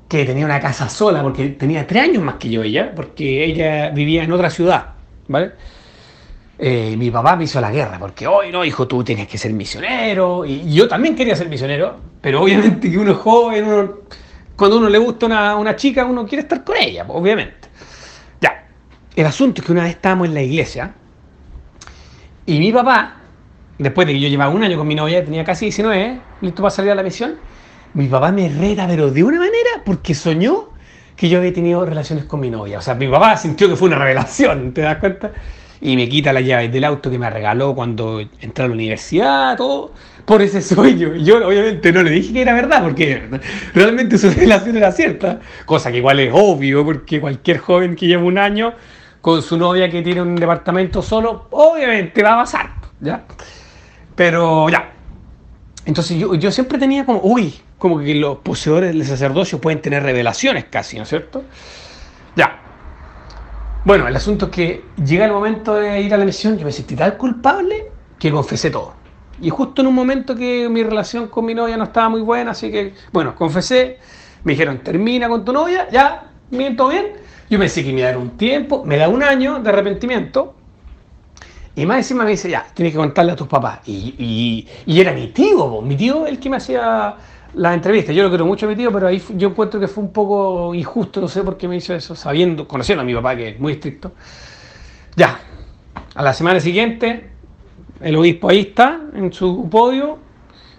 que tenía una casa sola, porque tenía tres años más que yo ella, porque ella vivía en otra ciudad, ¿vale? Eh, mi papá me hizo la guerra, porque hoy no, hijo, tú tienes que ser misionero, y yo también quería ser misionero, pero obviamente que uno es joven, cuando uno le gusta una, una chica, uno quiere estar con ella, obviamente. Ya, el asunto es que una vez estábamos en la iglesia, y mi papá, después de que yo llevaba un año con mi novia, tenía casi 19, listo para salir a la misión, mi papá me reta, pero de una manera, porque soñó que yo había tenido relaciones con mi novia. O sea, mi papá sintió que fue una revelación, ¿te das cuenta? Y me quita las llaves del auto que me regaló cuando entré a la universidad, todo, por ese sueño. Yo obviamente no le dije que era verdad, porque realmente su relación era cierta. Cosa que igual es obvio, porque cualquier joven que lleva un año con su novia que tiene un departamento solo, obviamente va a pasar, ¿ya? Pero ya. Entonces yo, yo siempre tenía como, uy, como que los poseedores del sacerdocio pueden tener revelaciones casi, ¿no es cierto? Ya. Bueno, el asunto es que llega el momento de ir a la misión, yo me sentí tan culpable que confesé todo. Y justo en un momento que mi relación con mi novia no estaba muy buena, así que, bueno, confesé, me dijeron, termina con tu novia, ya, bien, todo bien. Yo pensé que me iba a dar un tiempo, me da un año de arrepentimiento, y más encima me dice, ya, tienes que contarle a tus papás. Y, y, era mi tío, mi tío el que me hacía la entrevista. Yo lo quiero mucho a mi tío, pero ahí yo encuentro que fue un poco injusto, no sé por qué me hizo eso, sabiendo, conociendo a mi papá, que es muy estricto. Ya, a la semana siguiente, el obispo ahí está, en su podio,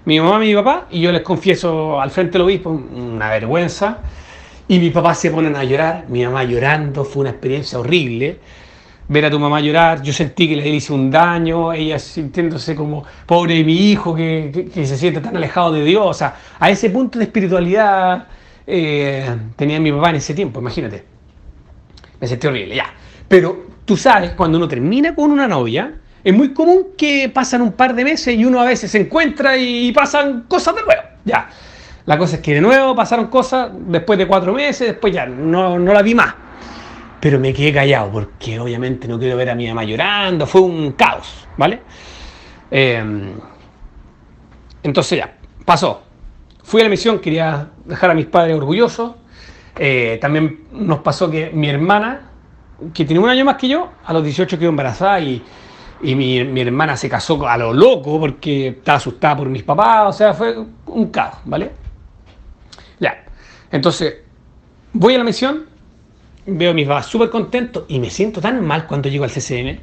mi mamá y mi papá, y yo les confieso al frente del obispo una vergüenza. Y mis papás se ponen a llorar, mi mamá llorando, fue una experiencia horrible. Ver a tu mamá llorar, yo sentí que le hice un daño, ella sintiéndose como pobre de mi hijo que, que- se siente tan alejado de Dios. O sea, a ese punto de espiritualidad eh, tenía mi papá en ese tiempo, imagínate. Me sentí horrible, ya. Pero tú sabes, cuando uno termina con una novia, es muy común que pasan un par de meses y uno a veces se encuentra y pasan cosas de nuevo. Ya. La cosa es que de nuevo pasaron cosas después de cuatro meses, después ya no, no la vi más. Pero me quedé callado porque obviamente no quiero ver a mi mamá llorando, fue un caos, ¿vale? Eh, entonces ya, pasó. Fui a la misión, quería dejar a mis padres orgullosos. Eh, también nos pasó que mi hermana, que tiene un año más que yo, a los 18 quedó embarazada y, y mi, mi hermana se casó a lo loco porque estaba asustada por mis papás, o sea, fue un caos, ¿vale? Ya, entonces voy a la misión, veo a mis papás súper contentos y me siento tan mal cuando llego al CCM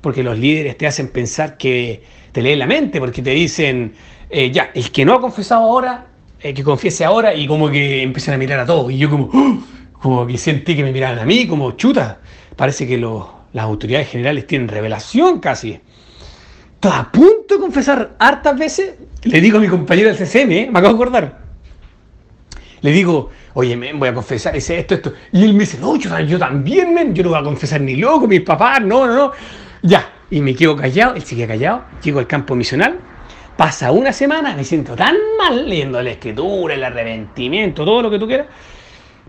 porque los líderes te hacen pensar que te leen la mente, porque te dicen, eh, ya, el que no ha confesado ahora, eh, que confiese ahora, y como que empiezan a mirar a todos. Y yo como, ¡oh! como que sentí que me miraban a mí, como chuta. Parece que los- las autoridades generales tienen revelación casi. Estaba a punto de confesar hartas veces. Le digo a mi compañero del CCM, ¿eh? me acabo de acordar. Le digo, oye, men, voy a confesar ese, esto, esto. Y él me dice, no, yo, yo también, men, yo no voy a confesar ni loco, mis papás, no, no, no. Ya, y me quedo callado, él sigue callado, llego al campo misional, pasa una semana, me siento tan mal leyendo la escritura, el arrepentimiento, todo lo que tú quieras.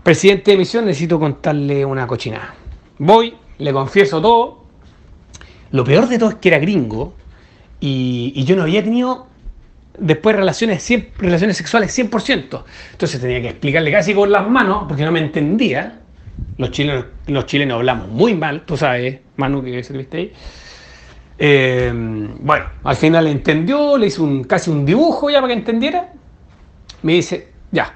Presidente de misión, necesito contarle una cochinada. Voy, le confieso todo. Lo peor de todo es que era gringo y, yo no había tenido después relaciones, 100 relaciones sexuales 100%. Entonces tenía que explicarle casi con las manos porque no me entendía. Los chilenos, los chilenos hablamos muy mal, tú sabes, Manu, que serviste ahí. Eh, bueno, al final entendió, le hice un, casi un dibujo ya para que entendiera. Me dice, ya,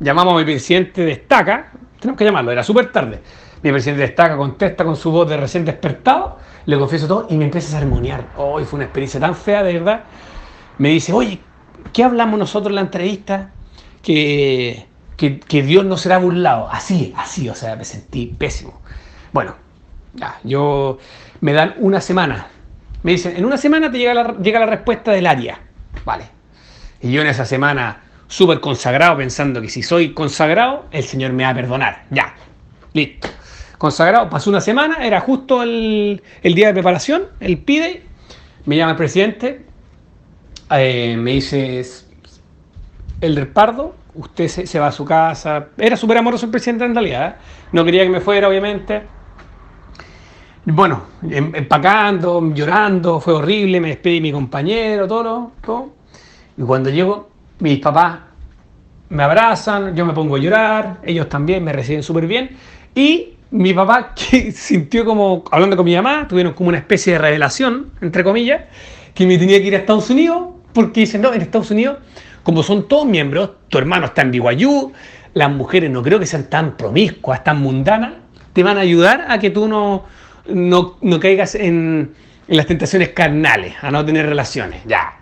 llamamos a mi presidente de estaca, tenemos que llamarlo, era súper tarde. Mi presidente de estaca contesta con su voz de recién despertado, le confieso todo y me empieza a sermonear. Hoy fue una experiencia tan fea, de verdad. Me dice, oye, ¿qué hablamos nosotros en la entrevista? Que, que, que Dios no será burlado. Así, así, o sea, me sentí pésimo. Bueno, ya, yo me dan una semana. Me dicen, en una semana te llega la, llega la respuesta del área. Vale. Y yo en esa semana, súper consagrado, pensando que si soy consagrado, el Señor me va a perdonar. Ya, listo. Consagrado, pasó una semana, era justo el, el día de preparación, el pide, me llama el presidente, eh, me dice, el Pardo, usted se, se va a su casa. Era súper amoroso el presidente en realidad, ¿eh? no quería que me fuera, obviamente. Bueno, em- empacando, llorando, fue horrible, me despedí de mi compañero, todo, todo. Y cuando llego, mis papás me abrazan, yo me pongo a llorar, ellos también me reciben súper bien. Y mi papá, que sintió como, hablando con mi mamá, tuvieron como una especie de revelación, entre comillas, que me tenía que ir a Estados Unidos, porque dicen, no, en Estados Unidos, como son todos miembros, tu hermano está en BYU, las mujeres no creo que sean tan promiscuas, tan mundanas, te van a ayudar a que tú no, no, no caigas en, las tentaciones carnales, a no tener relaciones, ya.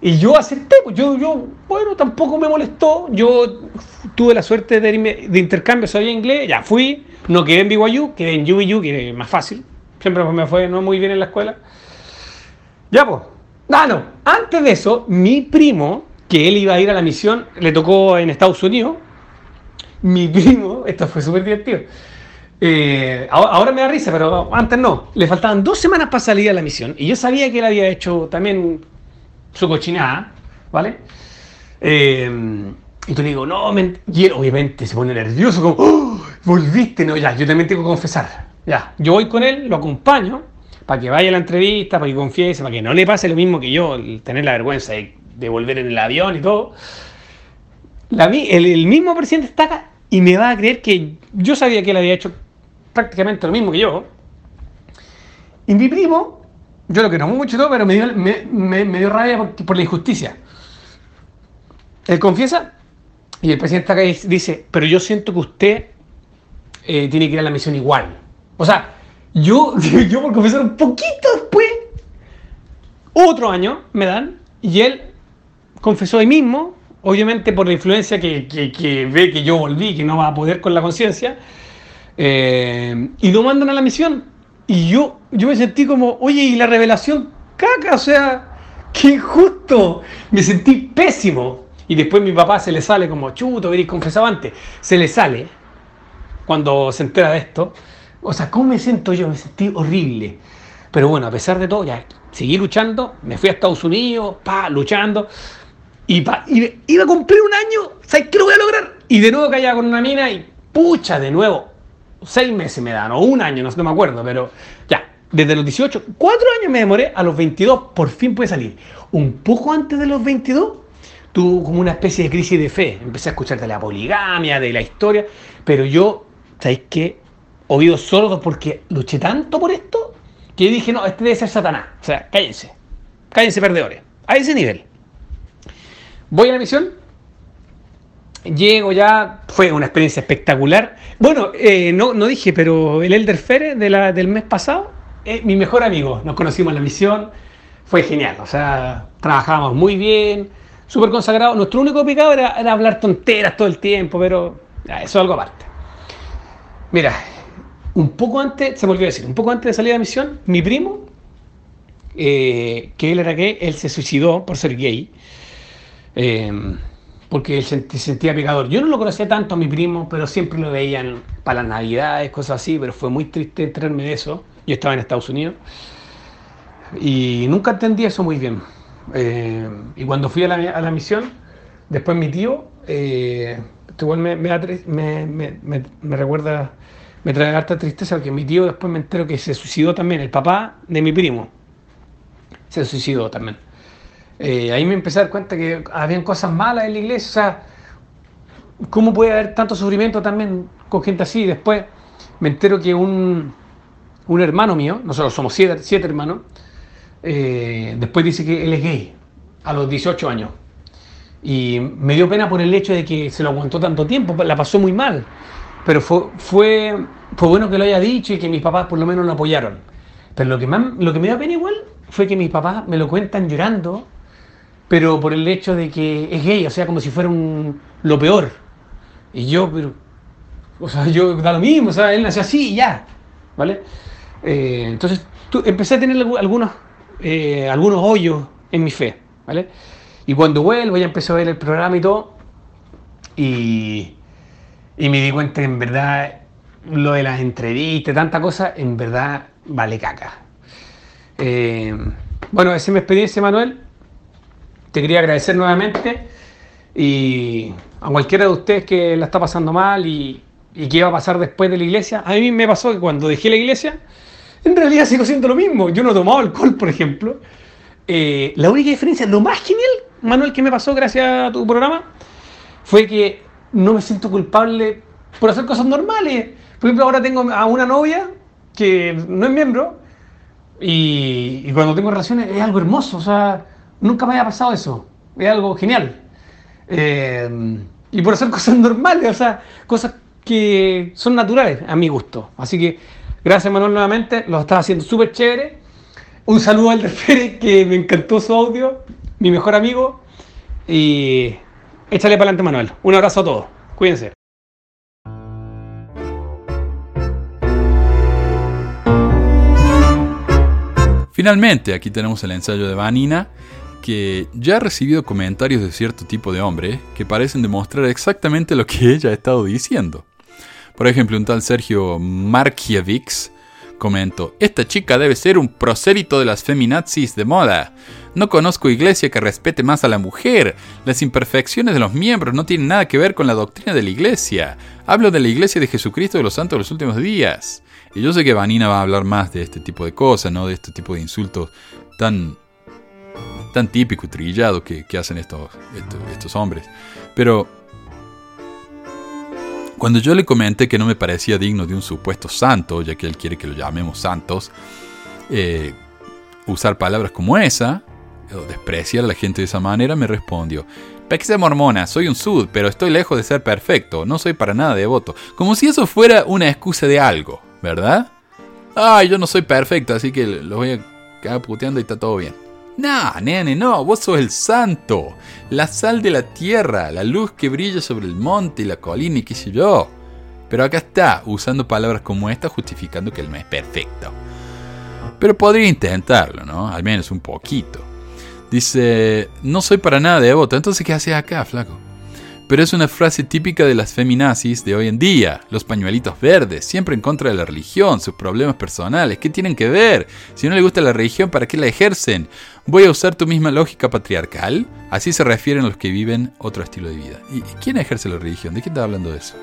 Y yo acepté, pues yo, yo, bueno, tampoco me molestó. Yo tuve la suerte de irme de intercambio, sabía inglés, ya fui, no quedé en BYU, quedé en UBU, que es más fácil. Siempre me fue no muy bien en la escuela. Ya, pues. Ah, no. Antes de eso, mi primo, que él iba a ir a la misión, le tocó en Estados Unidos. Mi primo, esto fue súper divertido. Eh, ahora, me da risa, pero antes no. Le faltaban dos semanas para salir a la misión. Y yo sabía que él había hecho también su cochinada, ¿vale? Eh, y tú le digo, no, men-". y él obviamente se pone nervioso, como, "Oh, volviste, no, ya, yo también tengo que confesar. Ya, yo voy con él, lo acompaño, para que vaya a la entrevista, para que confiese, para que no le pase lo mismo que yo, el tener la vergüenza de, volver en el avión y todo. El, mismo presidente está acá y me va a creer que yo sabía que él había hecho prácticamente lo mismo que yo. Y mi primo, yo lo quiero mucho y todo, pero me dio, me, me- dio rabia por la injusticia. Él confiesa y el presidente acá dice, pero yo siento que usted eh, tiene que ir a la misión igual. O sea, yo, yo por confesar un poquito después, otro año me dan y él confesó ahí mismo, obviamente por la influencia que, que- que ve que yo volví, que no va a poder con la conciencia, eh, y lo mandan a la misión. Y yo, yo me sentí como, oye, y la revelación, caca, o sea, qué injusto. Me sentí pésimo. Y después mi papá se le sale como, chuto, veréis confesado antes. Se le sale cuando se entera de esto. O sea, ¿cómo me siento yo? Me sentí horrible. Pero bueno, a pesar de todo, ya seguí luchando. Me fui a Estados Unidos, pa, luchando. Y, pa, y iba a cumplir un año. ¿Sabes qué lo voy a lograr? Y de nuevo caía con una mina y pucha, de nuevo. Seis meses me dan, o un año, no, no me acuerdo, pero ya. Desde los 18, cuatro años me demoré, a los 22 por fin pude salir. Un poco antes de los 22 tuve como una especie de crisis de fe. Empecé a escuchar de la poligamia, de la historia, pero yo, ¿sabéis qué? Oídos sordos porque luché tanto por esto que dije, no, este debe ser Satanás. O sea, cállense, cállense perdedores. A ese nivel. Voy a la misión, llego ya, fue una experiencia espectacular. Bueno, eh, no, no dije, pero el Elder Fere de la, del mes pasado, es mi mejor amigo. Nos conocimos en la misión, fue genial. O sea, trabajábamos muy bien, súper consagrado. Nuestro único pecado era, hablar tonteras todo el tiempo, pero eso es algo aparte. Mira, un poco antes, se me olvidó decir, un poco antes de salir de misión, mi primo, eh, que él era gay, él se suicidó por ser gay. Eh, porque él se sentía pecador. Yo no lo conocía tanto a mi primo, pero siempre lo veían para las navidades, cosas así, pero fue muy triste enterarme de eso. Yo estaba en Estados Unidos y nunca entendí eso muy bien. Eh, y cuando fui a la, a la misión, después mi tío, eh, igual me- me recuerda, me trae harta tristeza, porque mi tío después me entero que se suicidó también, el papá de mi primo, se suicidó también. Eh, ahí me empecé a dar cuenta que habían cosas malas en la iglesia. O sea, ¿cómo puede haber tanto sufrimiento también con gente así? Después me entero que un, un hermano mío, nosotros somos siete, siete hermanos, eh, después dice que él es gay a los 18 años. Y me dio pena por el hecho de que se lo aguantó tanto tiempo, la pasó muy mal. Pero fue, fue, fue bueno que lo haya dicho y que mis papás por lo menos lo apoyaron. Pero lo que, más, lo que me dio pena igual fue que mis papás me lo cuentan llorando pero por el hecho de que es gay, o sea, como si fuera un, lo peor. Y yo, pero, o sea, yo da lo mismo, o sea, él nació así y ya, ¿vale? Eh, entonces, tú, empecé a tener algu- algunos, eh, algunos hoyos en mi fe, ¿vale? Y cuando vuelvo ya empecé a ver el programa y todo, y, y me di cuenta que en verdad lo de las entrevistas, tanta cosa, en verdad vale caca. Eh, bueno, esa es mi experiencia, Manuel te quería agradecer nuevamente y a cualquiera de ustedes que la está pasando mal y, y que iba a pasar después de la iglesia. A mí me pasó que cuando dejé la iglesia, en realidad sigo siendo lo mismo. Yo no tomaba alcohol, por ejemplo. Eh, la única diferencia, lo más genial, Manuel, que me pasó gracias a tu programa, fue que no me siento culpable por hacer cosas normales. Por ejemplo, ahora tengo a una novia que no es miembro y, y cuando tengo relaciones es algo hermoso. O sea, nunca me había pasado eso. Es algo genial. Eh, y por hacer cosas normales, o sea, cosas que son naturales a mi gusto. Así que gracias Manuel nuevamente, lo estás haciendo súper chévere. Un saludo al Pérez, que me encantó su audio, mi mejor amigo. Y échale para adelante Manuel. Un abrazo a todos. Cuídense. Finalmente, aquí tenemos el ensayo de Vanina, que ya ha recibido comentarios de cierto tipo de hombre que parecen demostrar exactamente lo que ella ha estado diciendo. Por ejemplo, un tal Sergio Markiewicz comentó, esta chica debe ser un prosélito de las feminazis de moda. No conozco iglesia que respete más a la mujer. Las imperfecciones de los miembros no tienen nada que ver con la doctrina de la iglesia. Hablo de la iglesia de Jesucristo de los santos de los últimos días. Y yo sé que Vanina va a hablar más de este tipo de cosas, ¿no? De este tipo de insultos tan, tan típico y trillado que, hacen estos, estos hombres. Pero cuando yo le comenté que no me parecía digno de un supuesto santo, ya que él quiere que lo llamemos santos, eh, usar palabras como esa, o despreciar a la gente de esa manera, me respondió, Pexe mormona, soy un sud, pero estoy lejos de ser perfecto, no soy para nada devoto. Como si eso fuera una excusa de algo, ¿verdad? Ay, yo no soy perfecto, así que lo voy a quedar puteando y está todo bien. No, nene, no, vos sos el santo, la sal de la tierra, la luz que brilla sobre el monte y la colina y qué sé yo. Pero acá está, usando palabras como esta, justificando que él no es perfecto. Pero podría intentarlo, ¿no? Al menos un poquito. Dice, no soy para nada devoto, entonces ¿qué haces acá, flaco? Pero es una frase típica de las feminazis de hoy en día. Los pañuelitos verdes, siempre en contra de la religión, sus problemas personales. ¿Qué tienen que ver? Si no le gusta la religión, ¿para qué la ejercen? ¿Voy a usar tu misma lógica patriarcal? Así se refieren los que viven otro estilo de vida. ¿Y quién ejerce la religión? ¿De qué está hablando de eso?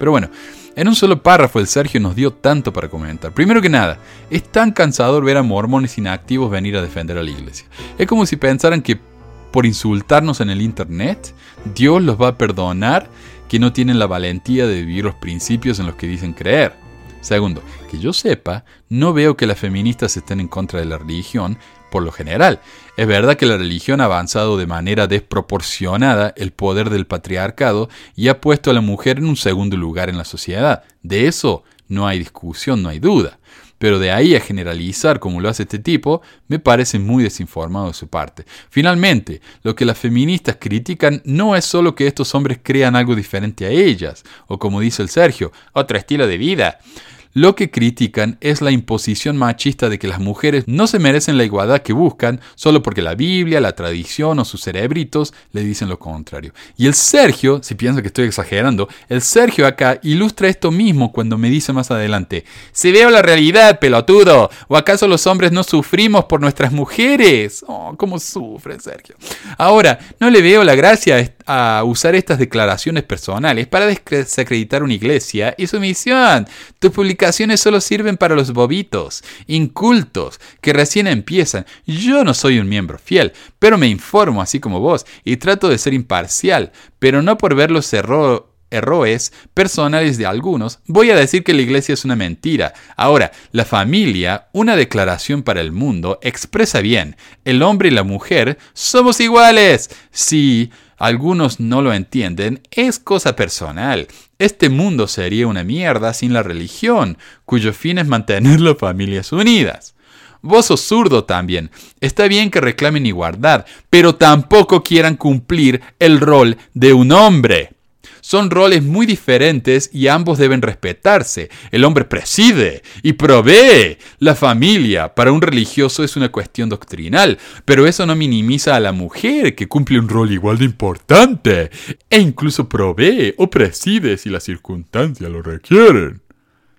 Pero bueno, en un solo párrafo el Sergio nos dio tanto para comentar. Primero que nada, es tan cansador ver a mormones inactivos venir a defender a la iglesia. Es como si pensaran que por insultarnos en el Internet, Dios los va a perdonar que no tienen la valentía de vivir los principios en los que dicen creer. Segundo, que yo sepa, no veo que las feministas estén en contra de la religión por lo general. Es verdad que la religión ha avanzado de manera desproporcionada el poder del patriarcado y ha puesto a la mujer en un segundo lugar en la sociedad. De eso no hay discusión, no hay duda. Pero de ahí a generalizar como lo hace este tipo, me parece muy desinformado de su parte. Finalmente, lo que las feministas critican no es solo que estos hombres crean algo diferente a ellas, o como dice el Sergio, otro estilo de vida. Lo que critican es la imposición machista de que las mujeres no se merecen la igualdad que buscan solo porque la Biblia, la tradición o sus cerebritos le dicen lo contrario. Y el Sergio, si piensa que estoy exagerando, el Sergio acá ilustra esto mismo cuando me dice más adelante, si veo la realidad, pelotudo, o acaso los hombres no sufrimos por nuestras mujeres. Oh, cómo sufre Sergio. Ahora, no le veo la gracia a usar estas declaraciones personales para desacreditar una iglesia y su misión. Tu publicación solo sirven para los bobitos, incultos, que recién empiezan. Yo no soy un miembro fiel, pero me informo así como vos y trato de ser imparcial, pero no por ver los errores personales de algunos, voy a decir que la iglesia es una mentira. Ahora, la familia, una declaración para el mundo, expresa bien, el hombre y la mujer somos iguales. Sí, algunos no lo entienden, es cosa personal. Este mundo sería una mierda sin la religión, cuyo fin es mantener las familias unidas. Vos sos zurdo también. Está bien que reclamen igualdad, pero tampoco quieran cumplir el rol de un hombre. Son roles muy diferentes y ambos deben respetarse. El hombre preside y provee. La familia para un religioso es una cuestión doctrinal, pero eso no minimiza a la mujer que cumple un rol igual de importante e incluso provee o preside si las circunstancias lo requieren.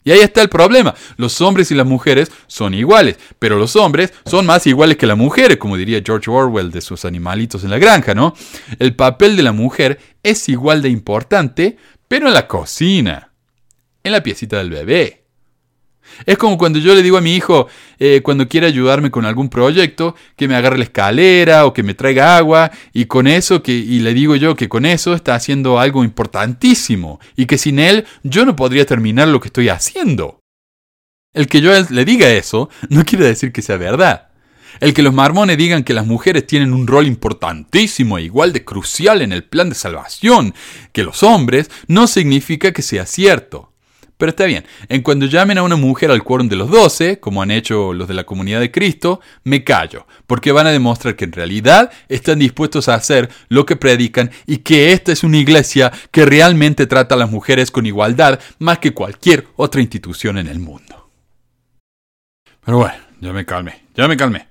Y ahí está el problema. Los hombres y las mujeres son iguales, pero los hombres son más iguales que las mujeres, como diría George Orwell de sus animalitos en la granja, ¿no? El papel de la mujer es igual de importante, pero en la cocina, en la piecita del bebé. Es como cuando yo le digo a mi hijo, eh, cuando quiere ayudarme con algún proyecto, que me agarre la escalera o que me traiga agua, y con eso, que, y le digo yo que con eso está haciendo algo importantísimo, y que sin él yo no podría terminar lo que estoy haciendo. El que yo le diga eso no quiere decir que sea verdad. El que los marmones digan que las mujeres tienen un rol importantísimo e igual de crucial en el plan de salvación que los hombres no significa que sea cierto. Pero está bien, en cuando llamen a una mujer al quórum de los doce, como han hecho los de la comunidad de Cristo, me callo, porque van a demostrar que en realidad están dispuestos a hacer lo que predican y que esta es una iglesia que realmente trata a las mujeres con igualdad más que cualquier otra institución en el mundo. Pero bueno, ya me calmé, ya me calmé.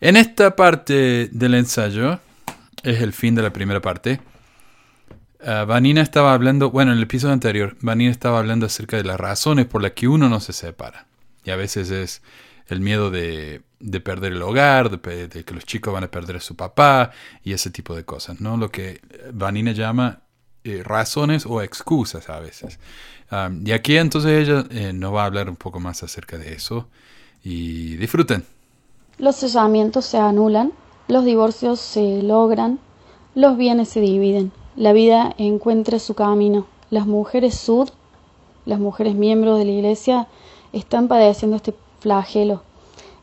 En esta parte del ensayo, es el fin de la primera parte, Ah, Vanina estaba hablando, bueno, en el episodio anterior, Vanina estaba hablando acerca de las razones por las que uno no se separa. Y a veces es el miedo de, perder el hogar, de, que los chicos van a perder a su papá y ese tipo de cosas, ¿no? Lo que Vanina llama eh, razones o excusas a veces. Ah, y aquí entonces ella eh, nos va a hablar un poco más acerca de eso. Y disfruten. Los sellamientos se anulan, los divorcios se logran, los bienes se dividen la vida encuentre su camino. Las mujeres sud, las mujeres miembros de la iglesia, están padeciendo este flagelo.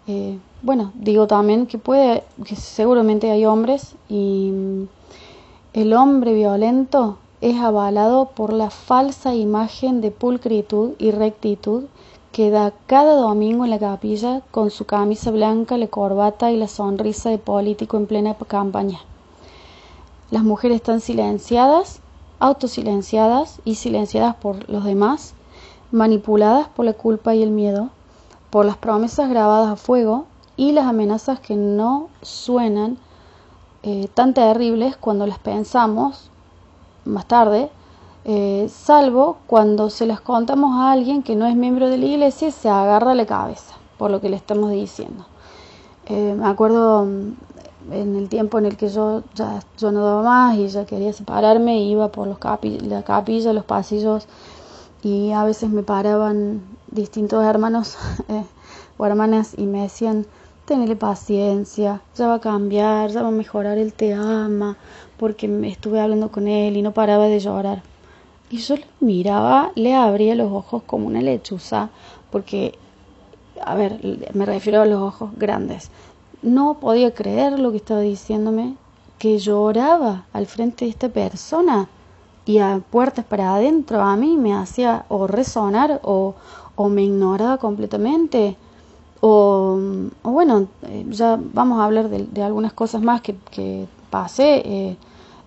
Eh, bueno, digo también que puede, que seguramente hay hombres y mm, el hombre violento es avalado por la falsa imagen de pulcritud y rectitud queda cada domingo en la capilla con su camisa blanca, la corbata y la sonrisa de político en plena campaña. Las mujeres están silenciadas, autosilenciadas y silenciadas por los demás, manipuladas por la culpa y el miedo, por las promesas grabadas a fuego y las amenazas que no suenan eh, tan terribles cuando las pensamos más tarde, eh, salvo cuando se las contamos a alguien que no es miembro de la iglesia y se agarra la cabeza por lo que le estamos diciendo. Eh, me acuerdo mm, en el tiempo en el que yo ya yo no daba más y ya quería separarme, iba por los la capilla, los pasillos y a veces me paraban distintos hermanos o hermanas y me decían, tenele paciencia, ya va a cambiar, ya va a mejorar, él te ama, porque estuve hablando con él y no paraba de llorar. Y yo le miraba, le abría los ojos como una lechuza, porque, a ver, me refiero a los ojos grandes. No podía creer lo que estaba diciéndome, que lloraba al frente de esta persona y a puertas para adentro a mí me hacía o resonar o, o me ignoraba completamente o, bueno, eh, ya vamos a hablar de, algunas cosas más que, que pasé. Eh,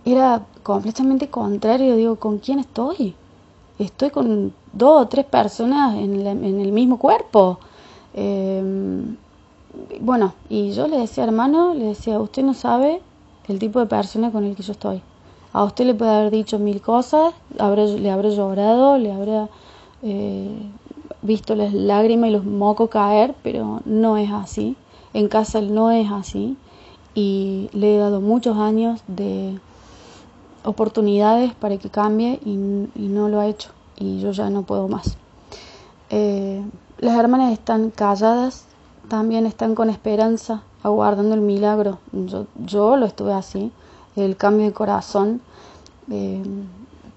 era completamente contrario, digo, ¿con quién estoy? Estoy con dos o tres personas en, el mismo cuerpo. Em, bueno, y yo le decía, hermano, le decía, usted no sabe el tipo de persona con el que yo estoy. A usted le puede haber dicho mil cosas, le habré llorado, le habrá eh, visto las lágrimas y los mocos caer, pero no es así. En casa no es así. Y le he dado muchos años de oportunidades para que cambie y, no lo ha hecho. Y yo ya no puedo más. Eh, las hermanas están calladas, también están con esperanza, aguardando el milagro. Yo, yo lo estuve así, el cambio de corazón. Eh,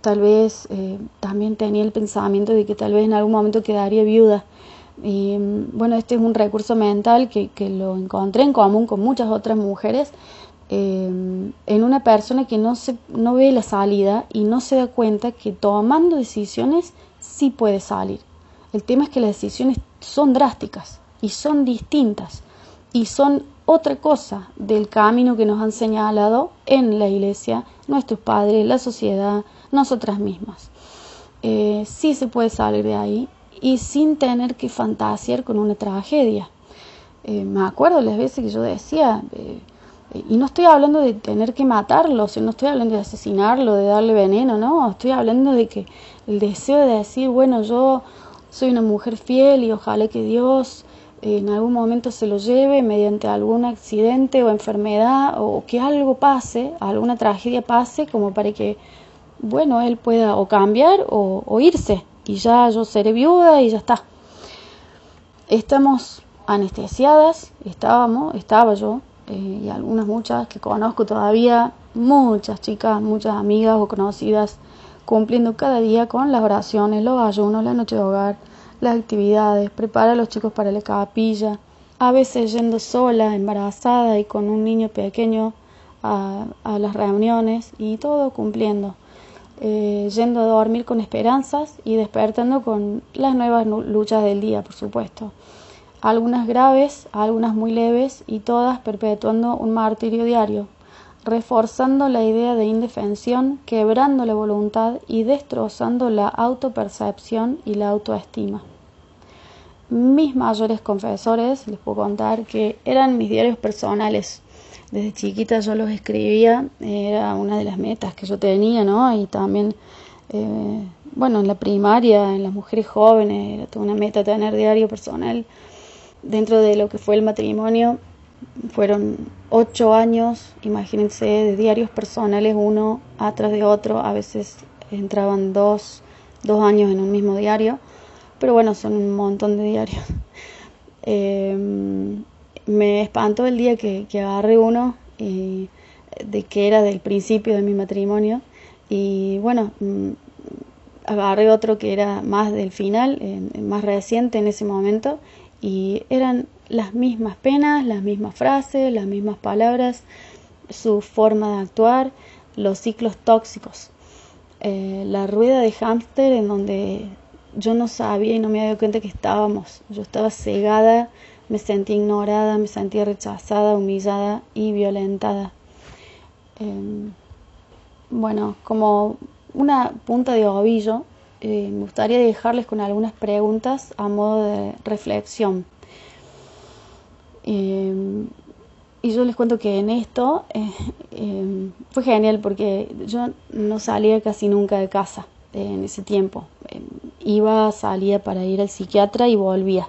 tal vez eh, también tenía el pensamiento de que tal vez en algún momento quedaría viuda. Y bueno, este es un recurso mental que, que lo encontré en común con muchas otras mujeres eh, en una persona que no, se, no ve la salida y no se da cuenta que tomando decisiones sí puede salir. El tema es que las decisiones son drásticas y son distintas y son otra cosa del camino que nos han señalado en la iglesia, nuestros padres, la sociedad, nosotras mismas. Eh, sí se puede salir de ahí y sin tener que fantasear con una tragedia. Eh, me acuerdo las veces que yo decía, eh, y no estoy hablando de tener que matarlo, no estoy hablando de asesinarlo, de darle veneno, no, estoy hablando de que el deseo de decir, bueno, yo soy una mujer fiel y ojalá que Dios en algún momento se lo lleve mediante algún accidente o enfermedad o que algo pase, alguna tragedia pase como para que bueno, él pueda o cambiar o, irse y ya yo seré viuda y ya está. Estamos anestesiadas, estábamos, estaba yo eh, y algunas muchas que conozco todavía, muchas chicas, muchas amigas o conocidas cumpliendo cada día con las oraciones, los ayunos, la noche de hogar, las actividades, prepara a los chicos para la capilla, a veces yendo sola, embarazada y con un niño pequeño a las reuniones y todo cumpliendo. Eh, yendo a dormir con esperanzas y despertando con las nuevas luchas del día, por supuesto. Algunas graves, algunas muy leves y todas perpetuando un martirio diario, reforzando la idea de indefensión, quebrando la voluntad y destrozando la autopercepción y la autoestima. Mis mayores confesores, les puedo contar que eran mis diarios personales, desde chiquita yo los escribía, era una de las metas que yo tenía, ¿no? Y también, eh, bueno, en la primaria, en las mujeres jóvenes, era toda una meta tener diario personal. Dentro de lo que fue el matrimonio, fueron ocho años, imagínense, de diarios personales, uno atrás de otro, a veces entraban dos, dos años en un mismo diario, pero bueno, son un montón de diarios. Eh, me espantó el día que, agarré uno de que era del principio de mi matrimonio. Y bueno mm, agarré otro que era más del final más reciente en ese momento. Y eran las mismas penas las mismas frases las mismas palabras su forma de actuar los ciclos tóxicos eh, la rueda de hámster en donde yo no sabía y no me había dado cuenta que estábamos. Yo estaba cegada, me sentía ignorada, me sentía rechazada, humillada y violentada. Em, bueno, como una punta de ovillo, eh, me gustaría dejarles con algunas preguntas a modo de reflexión. Em, y yo les cuento que en esto eh, em, fue genial porque yo no salía casi nunca de casa en ese tiempo. iba, salía para ir al psiquiatra y volvía.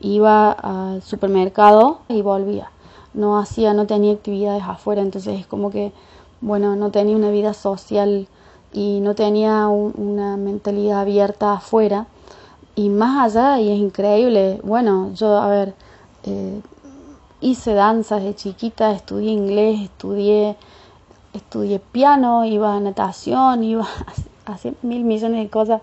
Iba al supermercado y volvía. No hacía, no tenía actividades afuera, entonces es como que, bueno, no tenía una vida social y no tenía una mentalidad abierta afuera. Y más allá, y es increíble, bueno, yo, a ver, eh, hice danzas de chiquita, estudié inglés, estudié, estudié piano, iba a natación, iba a hacer mil millones de cosas.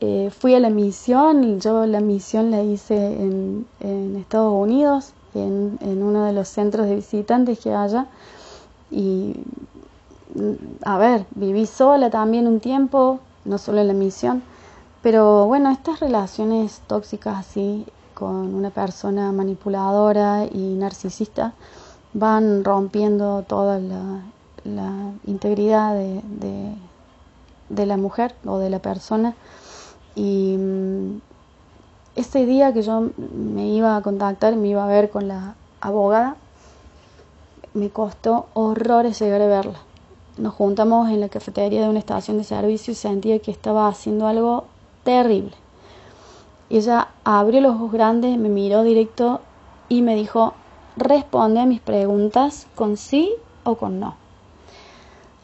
Eh, fui a la misión, yo la misión la hice en, en Estados Unidos, en, en, uno de los centros de visitantes que haya. Y, a ver, viví sola también un tiempo, no solo en la misión. Pero bueno, estas relaciones tóxicas así con una persona manipuladora y narcisista van rompiendo toda la, integridad de, de, la mujer o de la persona. Y mm, ese día que yo me iba a contactar, me iba a ver con la abogada, me costó horrores llegar a verla. Nos juntamos en la cafetería de una estación de servicio y sentía que estaba haciendo algo terrible. Ella abrió los ojos grandes, me miró directo y me dijo, responde a mis preguntas con sí o con no.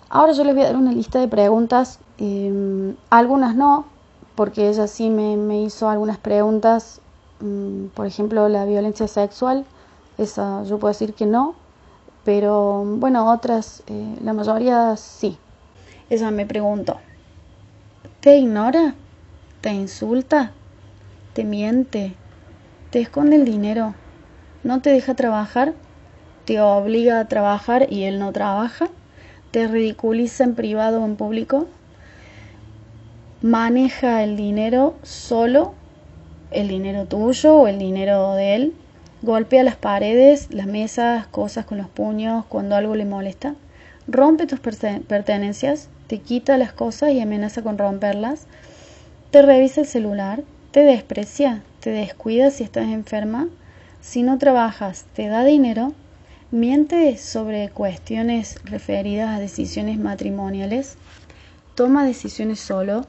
Ahora yo les voy a dar una lista de preguntas, em, algunas no, porque ella sí me, hizo algunas preguntas, mm, por ejemplo, la violencia sexual, esa yo puedo decir que no, pero bueno, otras, eh, la mayoría sí. Ella me preguntó, ¿te ignora? ¿Te insulta? Te miente, te esconde el dinero, no te deja trabajar, te obliga a trabajar y él no trabaja, te ridiculiza en privado o en público, maneja el dinero solo, el dinero tuyo o el dinero de él, golpea las paredes, las mesas, cosas con los puños cuando algo le molesta, rompe tus pertenencias, te quita las cosas y amenaza con romperlas, te revisa el celular, te desprecia, te descuida si estás enferma, si no trabajas, te da dinero, miente sobre cuestiones referidas a decisiones matrimoniales, toma decisiones solo,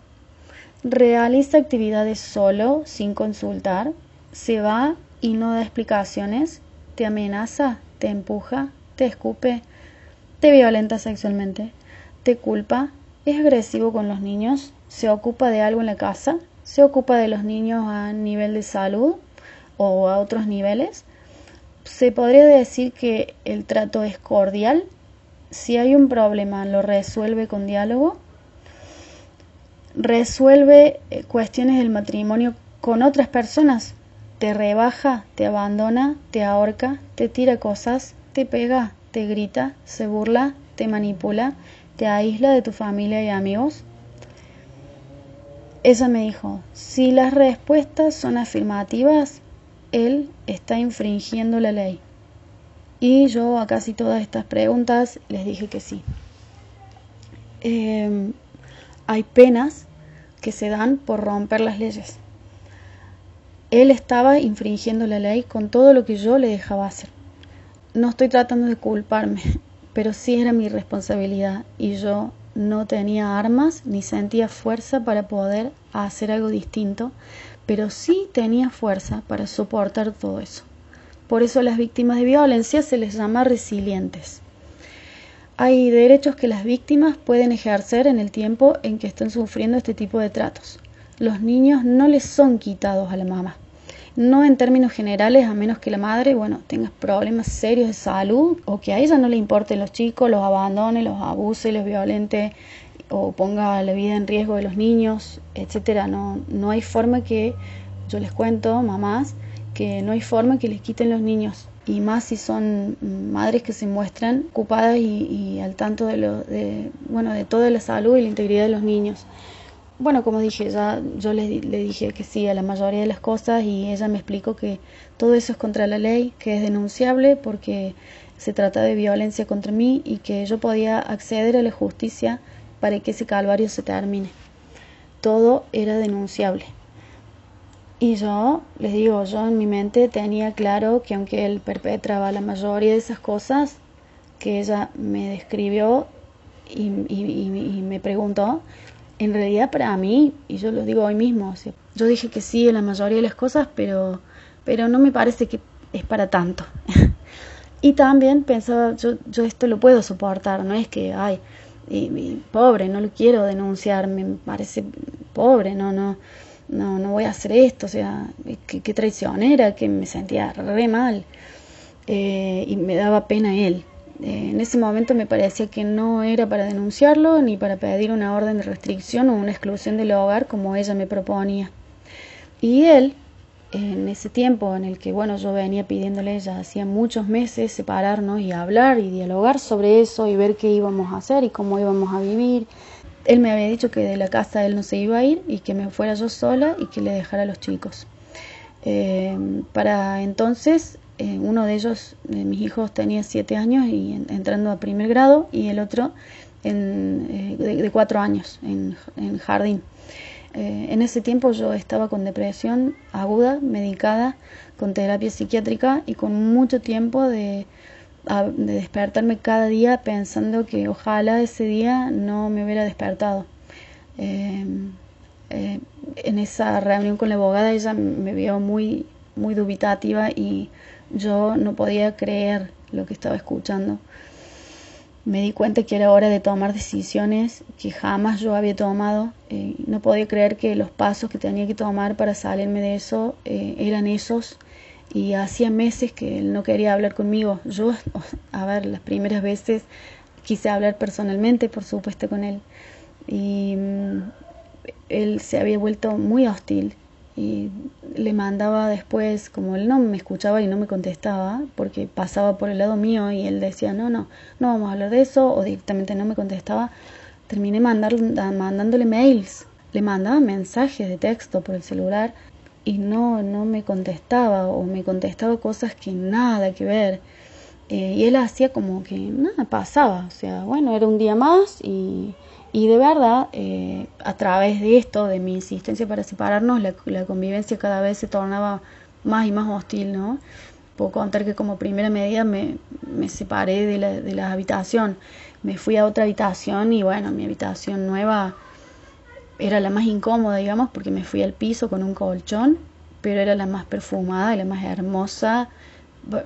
realiza actividades solo, sin consultar, se va y no da explicaciones, te amenaza, te empuja, te escupe, te violenta sexualmente, te culpa, es agresivo con los niños, se ocupa de algo en la casa, se ocupa de los niños a nivel de salud o a otros niveles. Se podría decir que el trato es cordial. Si hay un problema, lo resuelve con diálogo. Resuelve eh, cuestiones del matrimonio con otras personas. Te rebaja, te abandona, te ahorca, te tira cosas, te pega, te grita, se burla, te manipula, te aísla de tu familia y amigos ella me dijo, si las respuestas son afirmativas, él está infringiendo la ley. Y yo a casi todas estas preguntas les dije que sí. Em, hay penas que se dan por romper las leyes. Él estaba infringiendo la ley con todo lo que yo le dejaba hacer. No estoy tratando de culparme, pero sí era mi responsabilidad y yo no tenía armas ni sentía fuerza para poder hacer algo distinto, pero sí tenía fuerza para soportar todo eso. Por eso a las víctimas de violencia se les llama resilientes. Hay derechos que las víctimas pueden ejercer en el tiempo en que están sufriendo este tipo de tratos. Los niños no les son quitados a la mamá. No en términos generales, a menos que la madre, bueno, tenga problemas serios de salud o que a ella no le importen los chicos, los abandone, los abuse, los violente o ponga la vida en riesgo de los niños, etcétera. No, no hay forma que, yo les cuento, mamás, que no hay forma que les quiten los niños y más si son madres que se muestran ocupadas y, al tanto de, lo, de, bueno, de toda la salud y la integridad de los niños. Bueno, como dije, ya yo le, le, dije que sí a la mayoría de las cosas y ella me explicó que todo eso es contra la ley, que es denunciable porque se trata de violencia contra mí y que yo podía acceder a la justicia para que ese calvario se termine. Todo era denunciable. Y yo, les digo, yo en mi mente tenía claro que aunque él perpetraba la mayoría de esas cosas que ella me describió y, y me preguntó, en realidad para mí, y yo lo digo hoy mismo, yo dije que sí en la mayoría de las cosas, pero, pero no me parece que es para tanto. y también pensaba, yo, yo esto lo puedo soportar, no es que, ay, y, pobre, no lo quiero denunciar, me parece pobre, no, no, no, no voy a hacer esto, o sea, qué, traicionera, que me sentía re mal. Eh, y me daba pena él. Eh, en ese momento me parecía que no era para denunciarlo ni para pedir una orden de restricción o una exclusión del hogar como ella me proponía. Y él, en ese tiempo en el que bueno yo venía pidiéndole ya hacía muchos meses separarnos y hablar y dialogar sobre eso y ver qué íbamos a hacer y cómo íbamos a vivir. Él me había dicho que de la casa él no se iba a ir y que me fuera yo sola y que le dejara a los chicos. Eh, para entonces eh, uno de ellos, de mis hijos, tenía siete años y entrando a primer grado y el otro en, eh, de, cuatro años en, jardín. Eh, en ese tiempo yo estaba con depresión aguda, medicada, con terapia psiquiátrica y con mucho tiempo de, de despertarme cada día pensando que ojalá ese día no me hubiera despertado. en esa reunión con la abogada ella me vio muy, muy dubitativa y yo no podía creer lo que estaba escuchando. Me di cuenta que era hora de tomar decisiones que jamás yo había tomado. Eh, no podía creer que los pasos que tenía que tomar para salirme de eso eh, eran esos. Y hacía meses que él no quería hablar conmigo. Yo, a ver, las primeras veces quise hablar personalmente, por supuesto, con él. Y mm, él se había vuelto muy hostil y le mandaba después, como él no me escuchaba y no me contestaba, porque pasaba por el lado mío y él decía, no, no, no vamos a hablar de eso, o directamente no me contestaba, terminé mandar, mandándole mails, le mandaba mensajes de texto por el celular y no, no me contestaba o me contestaba cosas que nada que ver. Eh, y él hacía como que nada pasaba, o sea, bueno, era un día más y y de verdad, eh, a través de esto, de mi insistencia para separarnos, la, convivencia cada vez se tornaba más y más hostil, ¿no? Puedo contar que como primera medida me, me separé de la, de la habitación, me fui a otra habitación y bueno, mi habitación nueva era la más incómoda, digamos, porque me fui al piso con un colchón, pero era la más perfumada y la más hermosa.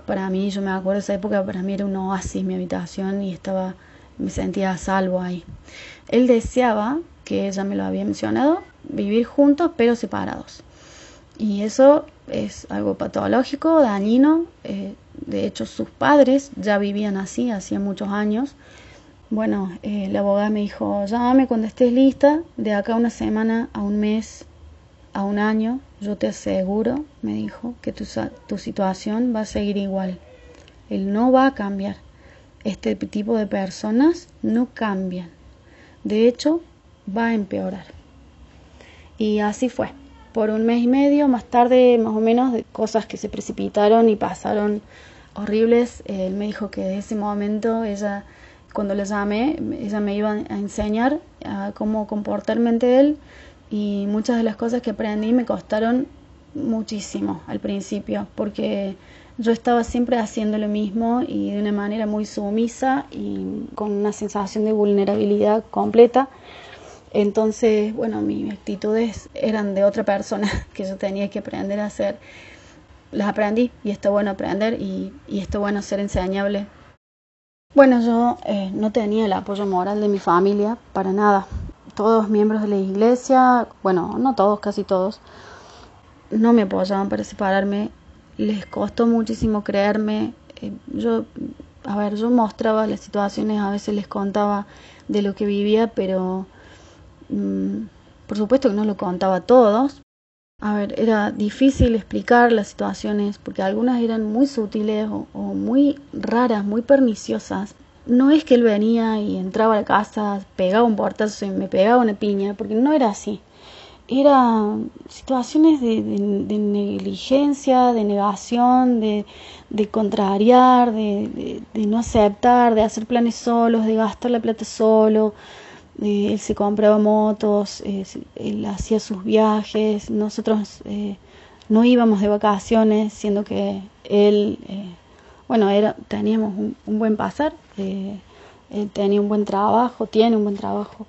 Para mí, yo me acuerdo de esa época, para mí era un oasis mi habitación y estaba, me sentía a salvo ahí. Él deseaba, que ella me lo había mencionado, vivir juntos pero separados. Y eso es algo patológico, dañino. Eh, de hecho, sus padres ya vivían así, hacía muchos años. Bueno, eh, la abogada me dijo, llámame cuando estés lista, de acá una semana a un mes, a un año, yo te aseguro, me dijo, que tu, tu situación va a seguir igual. Él no va a cambiar. Este tipo de personas no cambian. De hecho, va a empeorar. Y así fue. Por un mes y medio, más tarde, más o menos, de cosas que se precipitaron y pasaron horribles. Él me dijo que de ese momento ella, cuando le llamé, ella me iba a enseñar cómo comportarme él y muchas de las cosas que aprendí me costaron muchísimo al principio porque yo estaba siempre haciendo lo mismo y de una manera muy sumisa y con una sensación de vulnerabilidad completa. Entonces, bueno, mis actitudes eran de otra persona que yo tenía que aprender a hacer. Las aprendí y está bueno aprender y, y está bueno ser enseñable. Bueno, yo eh, no tenía el apoyo moral de mi familia para nada. Todos miembros de la iglesia, bueno, no todos, casi todos, no me apoyaban para separarme les costó muchísimo creerme. Eh, yo, a ver, yo mostraba las situaciones, a veces les contaba de lo que vivía, pero mm, por supuesto que no lo contaba a todos. A ver, era difícil explicar las situaciones porque algunas eran muy sutiles o, muy raras, muy perniciosas. no es que él venía y entraba a la casa, pegaba un portazo y me pegaba una piña, porque no era así. Eran situaciones de, negligencia, de negación, de, contrariar, de, no aceptar, de hacer planes solos, de gastar la plata solo. él se compraba motos, eh, él hacía sus viajes, nosotros eh, no íbamos de vacaciones, siendo que él eh, bueno, era, teníamos un, buen pasar, eh, él tenía un buen trabajo, tiene un buen trabajo.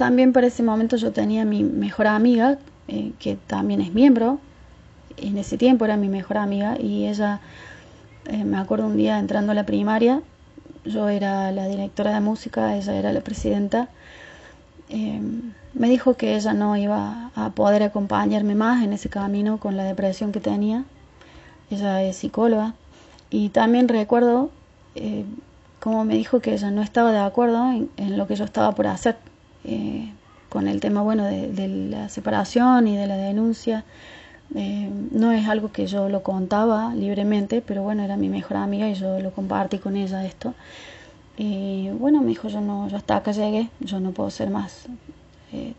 También para ese momento yo tenía mi mejor amiga, eh, que también es miembro, en ese tiempo era mi mejor amiga, y ella, eh, me acuerdo un día entrando a la primaria, yo era la directora de música, ella era la presidenta, me dijo que ella no iba a poder acompañarme más en ese camino con la depresión que tenía. Ella es psicóloga, y también recuerdo eh, cómo me dijo que ella no estaba de acuerdo en, lo que yo estaba por hacer eh, con el tema bueno de, la separación y de la denuncia. Eh, no es algo que yo lo contaba libremente, pero bueno, era mi mejor amiga y yo lo compartí con ella esto. Y bueno, me dijo, yo no, yo hasta acá llegué, yo no puedo ser más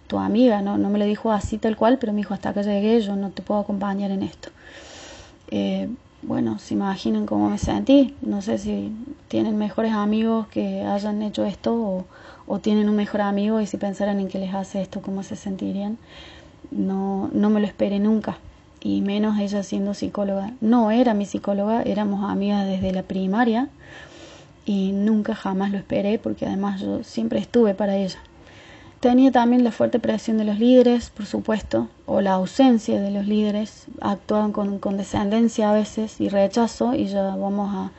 tu amiga, no, no me lo dijo así tal cual, pero me dijo, hasta acá llegué, yo no te puedo acompañar en esto. Eh, bueno, se imaginan cómo me sentí. No sé si tienen mejores amigos que hayan hecho esto tienen un mejor amigo y si pensaran en que les hace esto, cómo se sentirían. No, no me lo esperé nunca. Y menos ella siendo psicóloga. No era mi psicóloga, éramos amigas desde la primaria y nunca jamás lo esperé porque además yo siempre estuve para ella. Tenía también la fuerte presión de los líderes, por supuesto, o la ausencia de los líderes. Actuaban con condescendencia a veces y rechazo, y ya vamos a,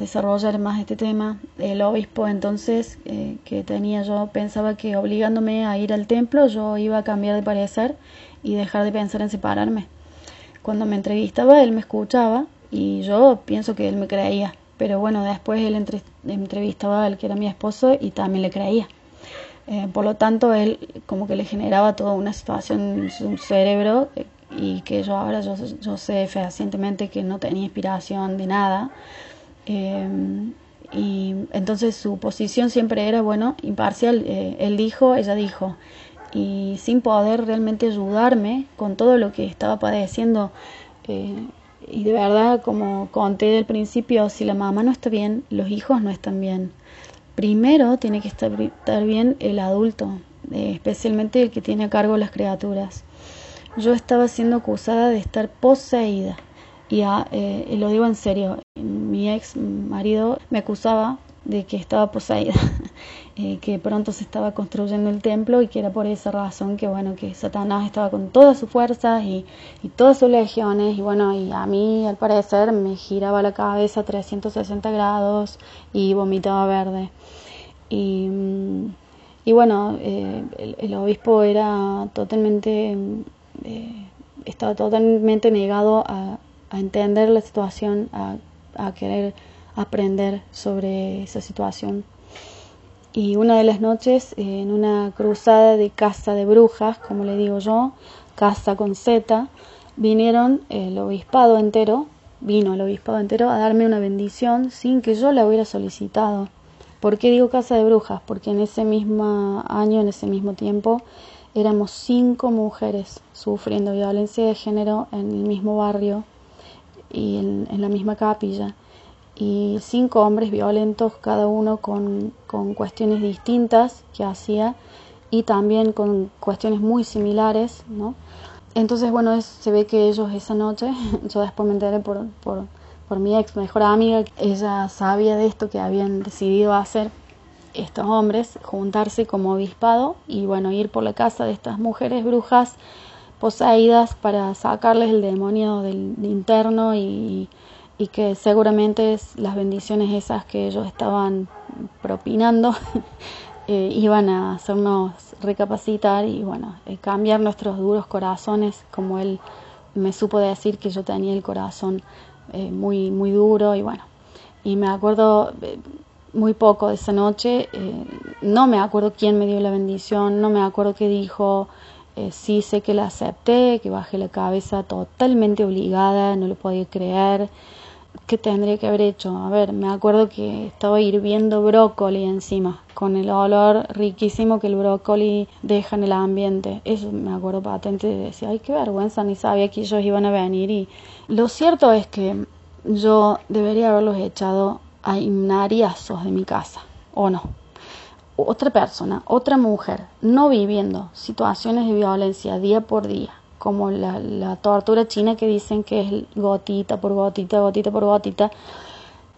desarrollar más este tema. El obispo entonces eh, que tenía yo pensaba que obligándome a ir al templo yo iba a cambiar de parecer y dejar de pensar en separarme. Cuando me entrevistaba él me escuchaba y yo pienso que él me creía, pero bueno, después él entrevistaba al que era mi esposo y también le creía. Eh, por lo tanto, él como que le generaba toda una situación en su cerebro eh, y que yo ahora yo, yo, sé fehacientemente que no tenía inspiración de nada. Eh, y entonces su posición siempre era, bueno, imparcial. él dijo, ella dijo. Y sin poder realmente ayudarme con todo lo que estaba padeciendo. y de verdad, como conté al principio, si la mamá no está bien, los hijos no están bien primero tiene que estar, bien el adulto, eh, especialmente el que tiene a cargo las criaturas. Yo estaba siendo acusada de estar poseída y eh, lo digo en serio, mi ex marido me acusaba de que estaba poseída, eh, que pronto se estaba construyendo el templo y que era por esa razón que bueno que Satanás estaba con todas sus fuerzas y, y todas sus legiones. Y bueno y a mí al parecer me giraba la cabeza 360 grados y vomitaba verde. Y, y bueno eh, el, obispo era totalmente eh, estaba totalmente negado a, a entender la situación a, querer aprender sobre esa situación. Y una de las noches, en una cruzada de casa de brujas, como le digo yo, casa con Z, vinieron el obispado entero, vino el obispado entero a darme una bendición sin que yo la hubiera solicitado. ¿Por qué digo casa de brujas? Porque en ese mismo año, en ese mismo tiempo, éramos cinco mujeres sufriendo violencia de género en el mismo barrio y en la misma capilla y cinco hombres violentos, cada uno con, con cuestiones distintas que hacía y también con cuestiones muy similares, ¿no? Entonces, bueno, se ve que ellos esa noche, yo después me enteré por, por, por mi ex mejor amiga, ella sabía de esto que habían decidido hacer estos hombres, juntarse como obispado y bueno, ir por la casa de estas mujeres brujas poseídas para sacarles el demonio del interno y, que seguramente las bendiciones esas que ellos estaban propinando eh, iban a hacernos recapacitar y bueno, eh, cambiar nuestros duros corazones, como él me supo decir que yo tenía el corazón eh, muy, muy duro y bueno, y me acuerdo muy poco de esa noche, no me acuerdo quién me dio la bendición, no me acuerdo qué dijo, sí sé que la acepté, que bajé la cabeza totalmente obligada, no lo podía creer ¿qué tendría que haber hecho? A ver, me acuerdo que estaba hirviendo brócoli encima, con el olor riquísimo que el brócoli deja en el ambiente. Eso me acuerdo patente de decir, ay, qué vergüenza, ni sabía que ellos iban a venir. Y lo cierto es que yo debería haberlos echado a himnariazos de mi casa, ¿o no? Otra persona, otra mujer, no viviendo situaciones de violencia día por día, como la, tortura china que dicen que es gotita por gotita, gotita por gotita,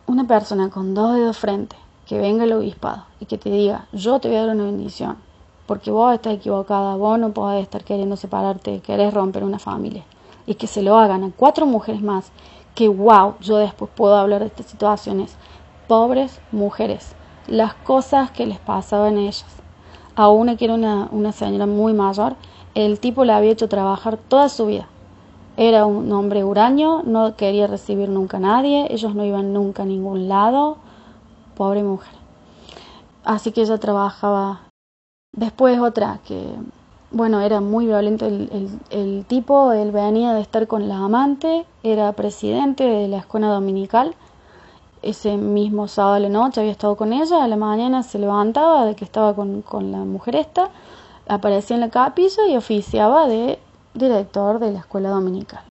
una persona con dos dedos frente, que venga el obispado y que te diga, yo te voy a dar una bendición, porque vos estás equivocada, vos no podés estar queriendo separarte, querés romper una familia, y que se lo hagan a cuatro mujeres más, que wow, yo después puedo hablar de estas situaciones, pobres mujeres, las cosas que les pasaban a ellas. A una que era una, una señora muy mayor, el tipo la había hecho trabajar toda su vida. Era un hombre huraño, no quería recibir nunca a nadie, ellos no iban nunca a ningún lado. Pobre mujer. Así que ella trabajaba. Después otra que, bueno, era muy violento el, el tipo, él venía de estar con la amante, era presidente de la escuela dominical. Ese mismo sábado de noche había estado con ella, a la mañana se levantaba de que estaba con, con la mujer esta aparecía en la capilla y oficiaba de director de la escuela dominical.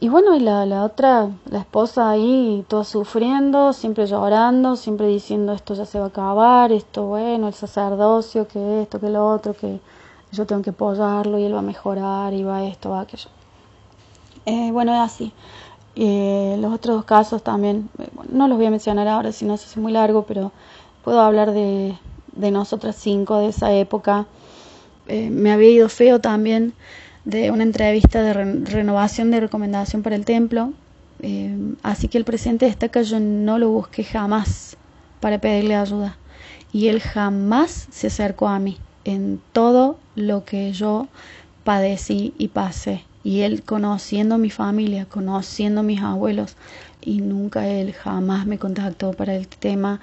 Y bueno, y la, la otra, la esposa ahí, toda sufriendo, siempre llorando, siempre diciendo esto ya se va a acabar, esto bueno, el sacerdocio, que esto, que lo otro, que yo tengo que apoyarlo y él va a mejorar y va esto, va aquello. Eh, bueno, es así. Eh, los otros casos también, eh, no los voy a mencionar ahora, si no se hace muy largo, pero puedo hablar de, de nosotras cinco de esa época eh, me había ido feo también de una entrevista de renovación de recomendación para el templo. Eh, así que el presidente destaca yo no lo busqué jamás para pedirle ayuda. Y él jamás se acercó a mí en todo lo que yo padecí y pasé. Y él conociendo mi familia, conociendo mis abuelos, y nunca él jamás me contactó para el tema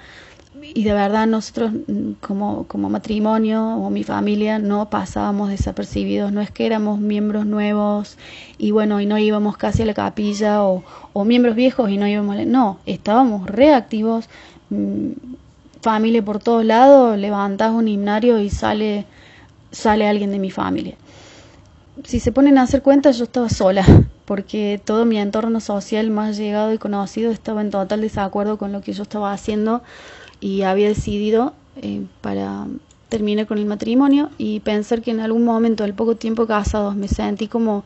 y de verdad nosotros como, como matrimonio o mi familia no pasábamos desapercibidos, no es que éramos miembros nuevos y bueno, y no íbamos casi a la capilla o, o miembros viejos y no íbamos, no, estábamos reactivos, mm, familia por todos lados, levantás un himnario y sale, sale alguien de mi familia. Si se ponen a hacer cuenta, yo estaba sola, porque todo mi entorno social más llegado y conocido estaba en total desacuerdo con lo que yo estaba haciendo y había decidido eh, para terminar con el matrimonio y pensar que en algún momento, al poco tiempo casados, me sentí como,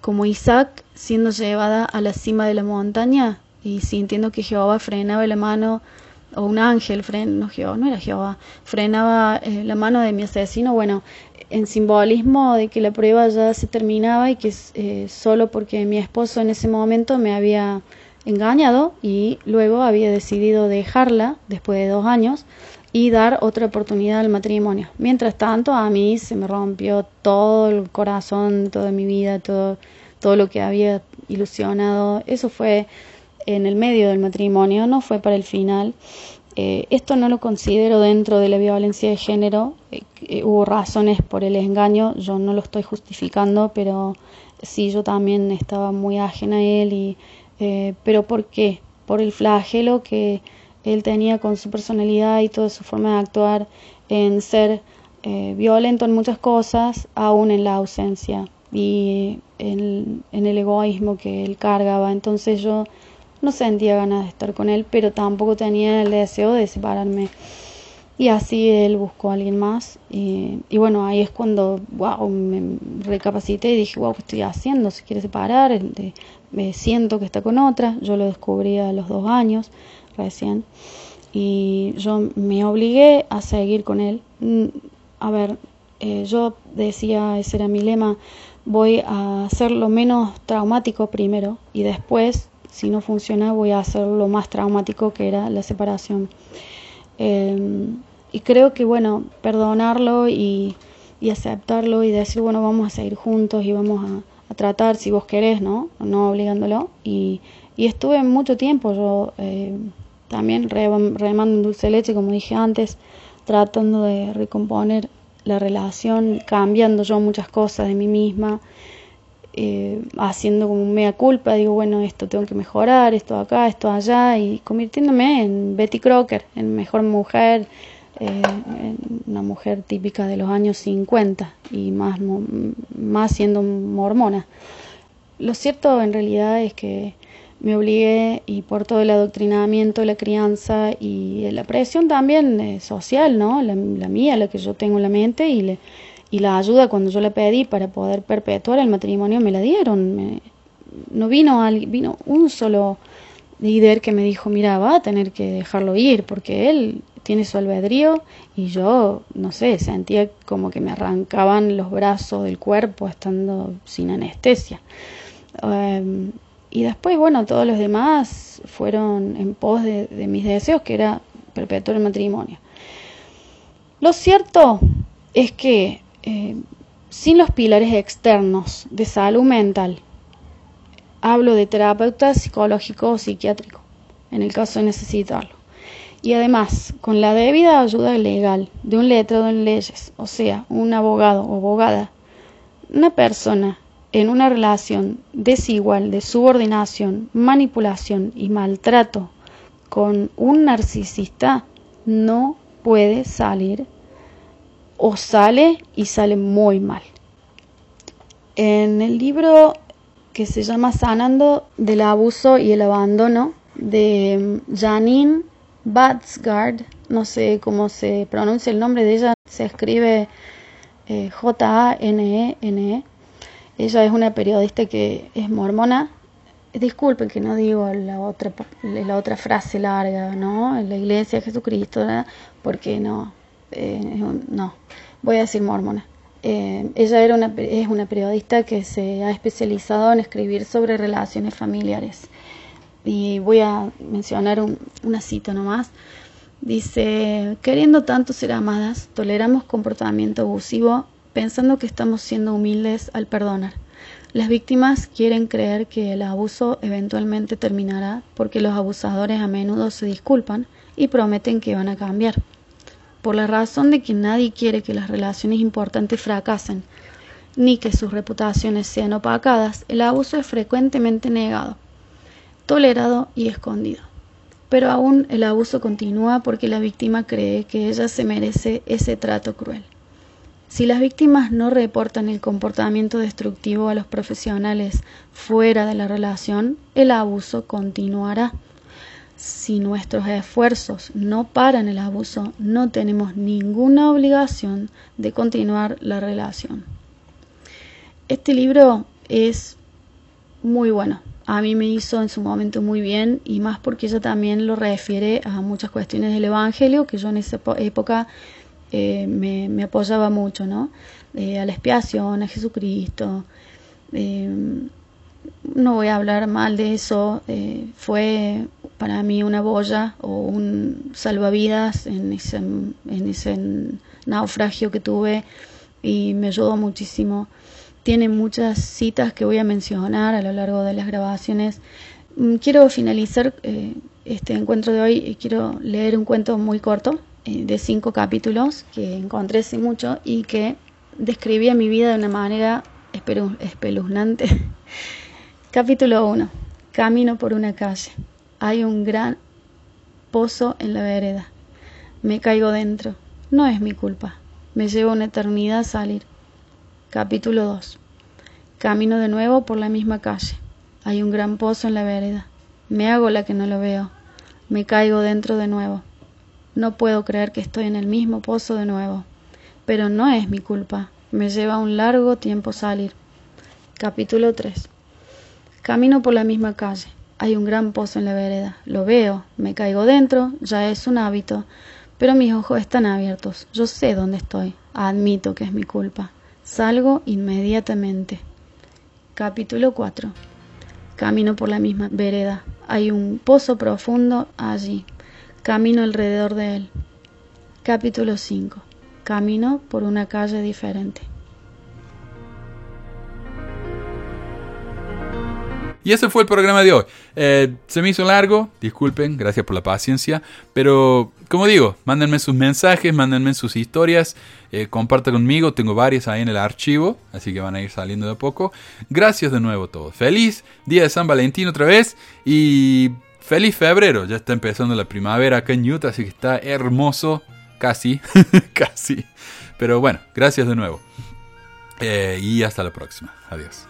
como Isaac siendo llevada a la cima de la montaña y sintiendo que Jehová frenaba la mano, o un ángel, fren, no, Jehová, no era Jehová, frenaba eh, la mano de mi asesino, bueno, en simbolismo de que la prueba ya se terminaba y que eh, solo porque mi esposo en ese momento me había engañado y luego había decidido dejarla después de dos años y dar otra oportunidad al matrimonio. Mientras tanto, a mí se me rompió todo el corazón, toda mi vida, todo, todo lo que había ilusionado. Eso fue en el medio del matrimonio, no fue para el final. Eh, esto no lo considero dentro de la violencia de género. Eh, eh, hubo razones por el engaño, yo no lo estoy justificando, pero sí, yo también estaba muy ajena a él y pero ¿por qué? Por el flagelo que él tenía con su personalidad y toda su forma de actuar en ser violento en muchas cosas, aún en la ausencia y en, el egoísmo que él cargaba. Entonces yo no sentía ganas de estar con él, pero tampoco tenía el deseo de separarme. Y así él buscó a alguien más. Y, bueno, ahí es cuando, wow, me recapacité y dije, wow, ¿qué estoy haciendo? Se quiere separar, me siento que está con otra. Yo lo descubrí a los dos años recién. Y yo me obligué a seguir con él. Mm, a ver, eh, yo decía, ese era mi lema, voy a hacer lo menos traumático primero y después, si no funciona, voy a hacer lo más traumático que era la separación. Eh, y creo que, bueno, perdonarlo y, y, aceptarlo y decir, bueno, vamos a seguir juntos y vamos a, tratar si vos querés, ¿no? No obligándolo. Y, y estuve mucho tiempo yo eh, también remando en dulce leche, como dije antes, tratando de recomponer la relación, cambiando yo muchas cosas de mí misma. Eh, haciendo como un mea culpa, digo, bueno, esto tengo que mejorar, esto acá, esto allá, y convirtiéndome en Betty Crocker, en mejor mujer, eh, una mujer típica de los años 50 y más, más siendo mormona. Lo cierto en realidad es que me obligué y por todo el adoctrinamiento, la crianza y la presión también eh, social, ¿no? La, mía, la que yo tengo en la mente y, le, y la ayuda cuando yo la pedí para poder perpetuar el matrimonio me la dieron. no vino, vino un solo líder que me dijo, mira, va a tener que dejarlo ir porque él tiene su albedrío y yo, no sé, sentía como que me arrancaban los brazos del cuerpo estando sin anestesia. Em, y después, bueno, todos los demás fueron en pos de, mis deseos, que era perpetuar el matrimonio. Lo cierto es que eh, sin los pilares externos de salud mental, hablo de terapeuta psicológico o psiquiátrico, en el caso de necesitarlo, y además con la debida ayuda legal de un letrado en leyes, o sea, un abogado o abogada, una persona en una relación desigual de subordinación, manipulación y maltrato con un narcisista no puede salir o sale y sale muy mal. En el libro que se llama Sanando del abuso y el abandono de Janine Batsgard, no sé cómo se pronuncia el nombre de ella, se escribe eh, J-A-N-E-N-E. -E, ella es una periodista que es mormona. Disculpen que no digo la otra, la otra frase larga, ¿no? En la iglesia de Jesucristo, porque no, eh, no, voy a decir mormona. Eh, ella era una, es una periodista que se ha especializado en escribir sobre relaciones familiares. Y voy a mencionar una cita nomás. Dice, queriendo tanto ser amadas, toleramos comportamiento abusivo pensando que estamos siendo humildes al perdonar. Las víctimas quieren creer que el abuso eventualmente terminará porque los abusadores a menudo se disculpan y prometen que van a cambiar. Por la razón de que nadie quiere que las relaciones importantes fracasen, ni que sus reputaciones sean opacadas, el abuso es frecuentemente negado, tolerado y escondido. Pero aún el abuso continúa porque la víctima cree que ella se merece ese trato cruel. Si las víctimas no reportan el comportamiento destructivo a los profesionales fuera de la relación, el abuso continuará. Si nuestros esfuerzos no paran el abuso, no tenemos ninguna obligación de continuar la relación. Este libro es muy bueno. A mí me hizo en su momento muy bien y más porque ella también lo refiere a muchas cuestiones del Evangelio que yo en esa época eh, me, apoyaba mucho, ¿no? Eh, a la expiación, a Jesucristo. Eh, no voy a hablar mal de eso, fue para mí una boya o un salvavidas en ese, en ese naufragio que tuve y me ayudó muchísimo. Tiene muchas citas que voy a mencionar a lo largo de las grabaciones. Mm, quiero finalizar este encuentro de hoy y quiero leer un cuento muy corto eh, de cinco capítulos que encontré hace mucho y que describía mi vida de una manera espeluznante. Capítulo 1. Camino por una calle. Hay un gran pozo en la vereda. Me caigo dentro. No es mi culpa. Me lleva una eternidad salir. Capítulo 2. Camino de nuevo por la misma calle. Hay un gran pozo en la vereda. Me hago la que no lo veo. Me caigo dentro de nuevo. No puedo creer que estoy en el mismo pozo de nuevo. Pero no es mi culpa. Me lleva un largo tiempo salir. Capítulo 3. Camino por la misma calle. Hay un gran pozo en la vereda. Lo veo. Me caigo dentro. Ya es un hábito. Pero mis ojos están abiertos. Yo sé dónde estoy. Admito que es mi culpa. Salgo inmediatamente. Capítulo 4. Camino por la misma vereda. Hay un pozo profundo allí. Camino alrededor de él. Capítulo 5. Camino por una calle diferente. Y ese fue el programa de hoy. Eh, se me hizo largo, disculpen, gracias por la paciencia, pero como digo, mándenme sus mensajes, mándenme sus historias, eh, compartan conmigo, tengo varias ahí en el archivo, así que van a ir saliendo de a poco. Gracias de nuevo a todos. Feliz día de San Valentín otra vez y feliz febrero, ya está empezando la primavera acá en Utah, así que está hermoso, casi, casi. Pero bueno, gracias de nuevo. Eh, y hasta la próxima. Adiós.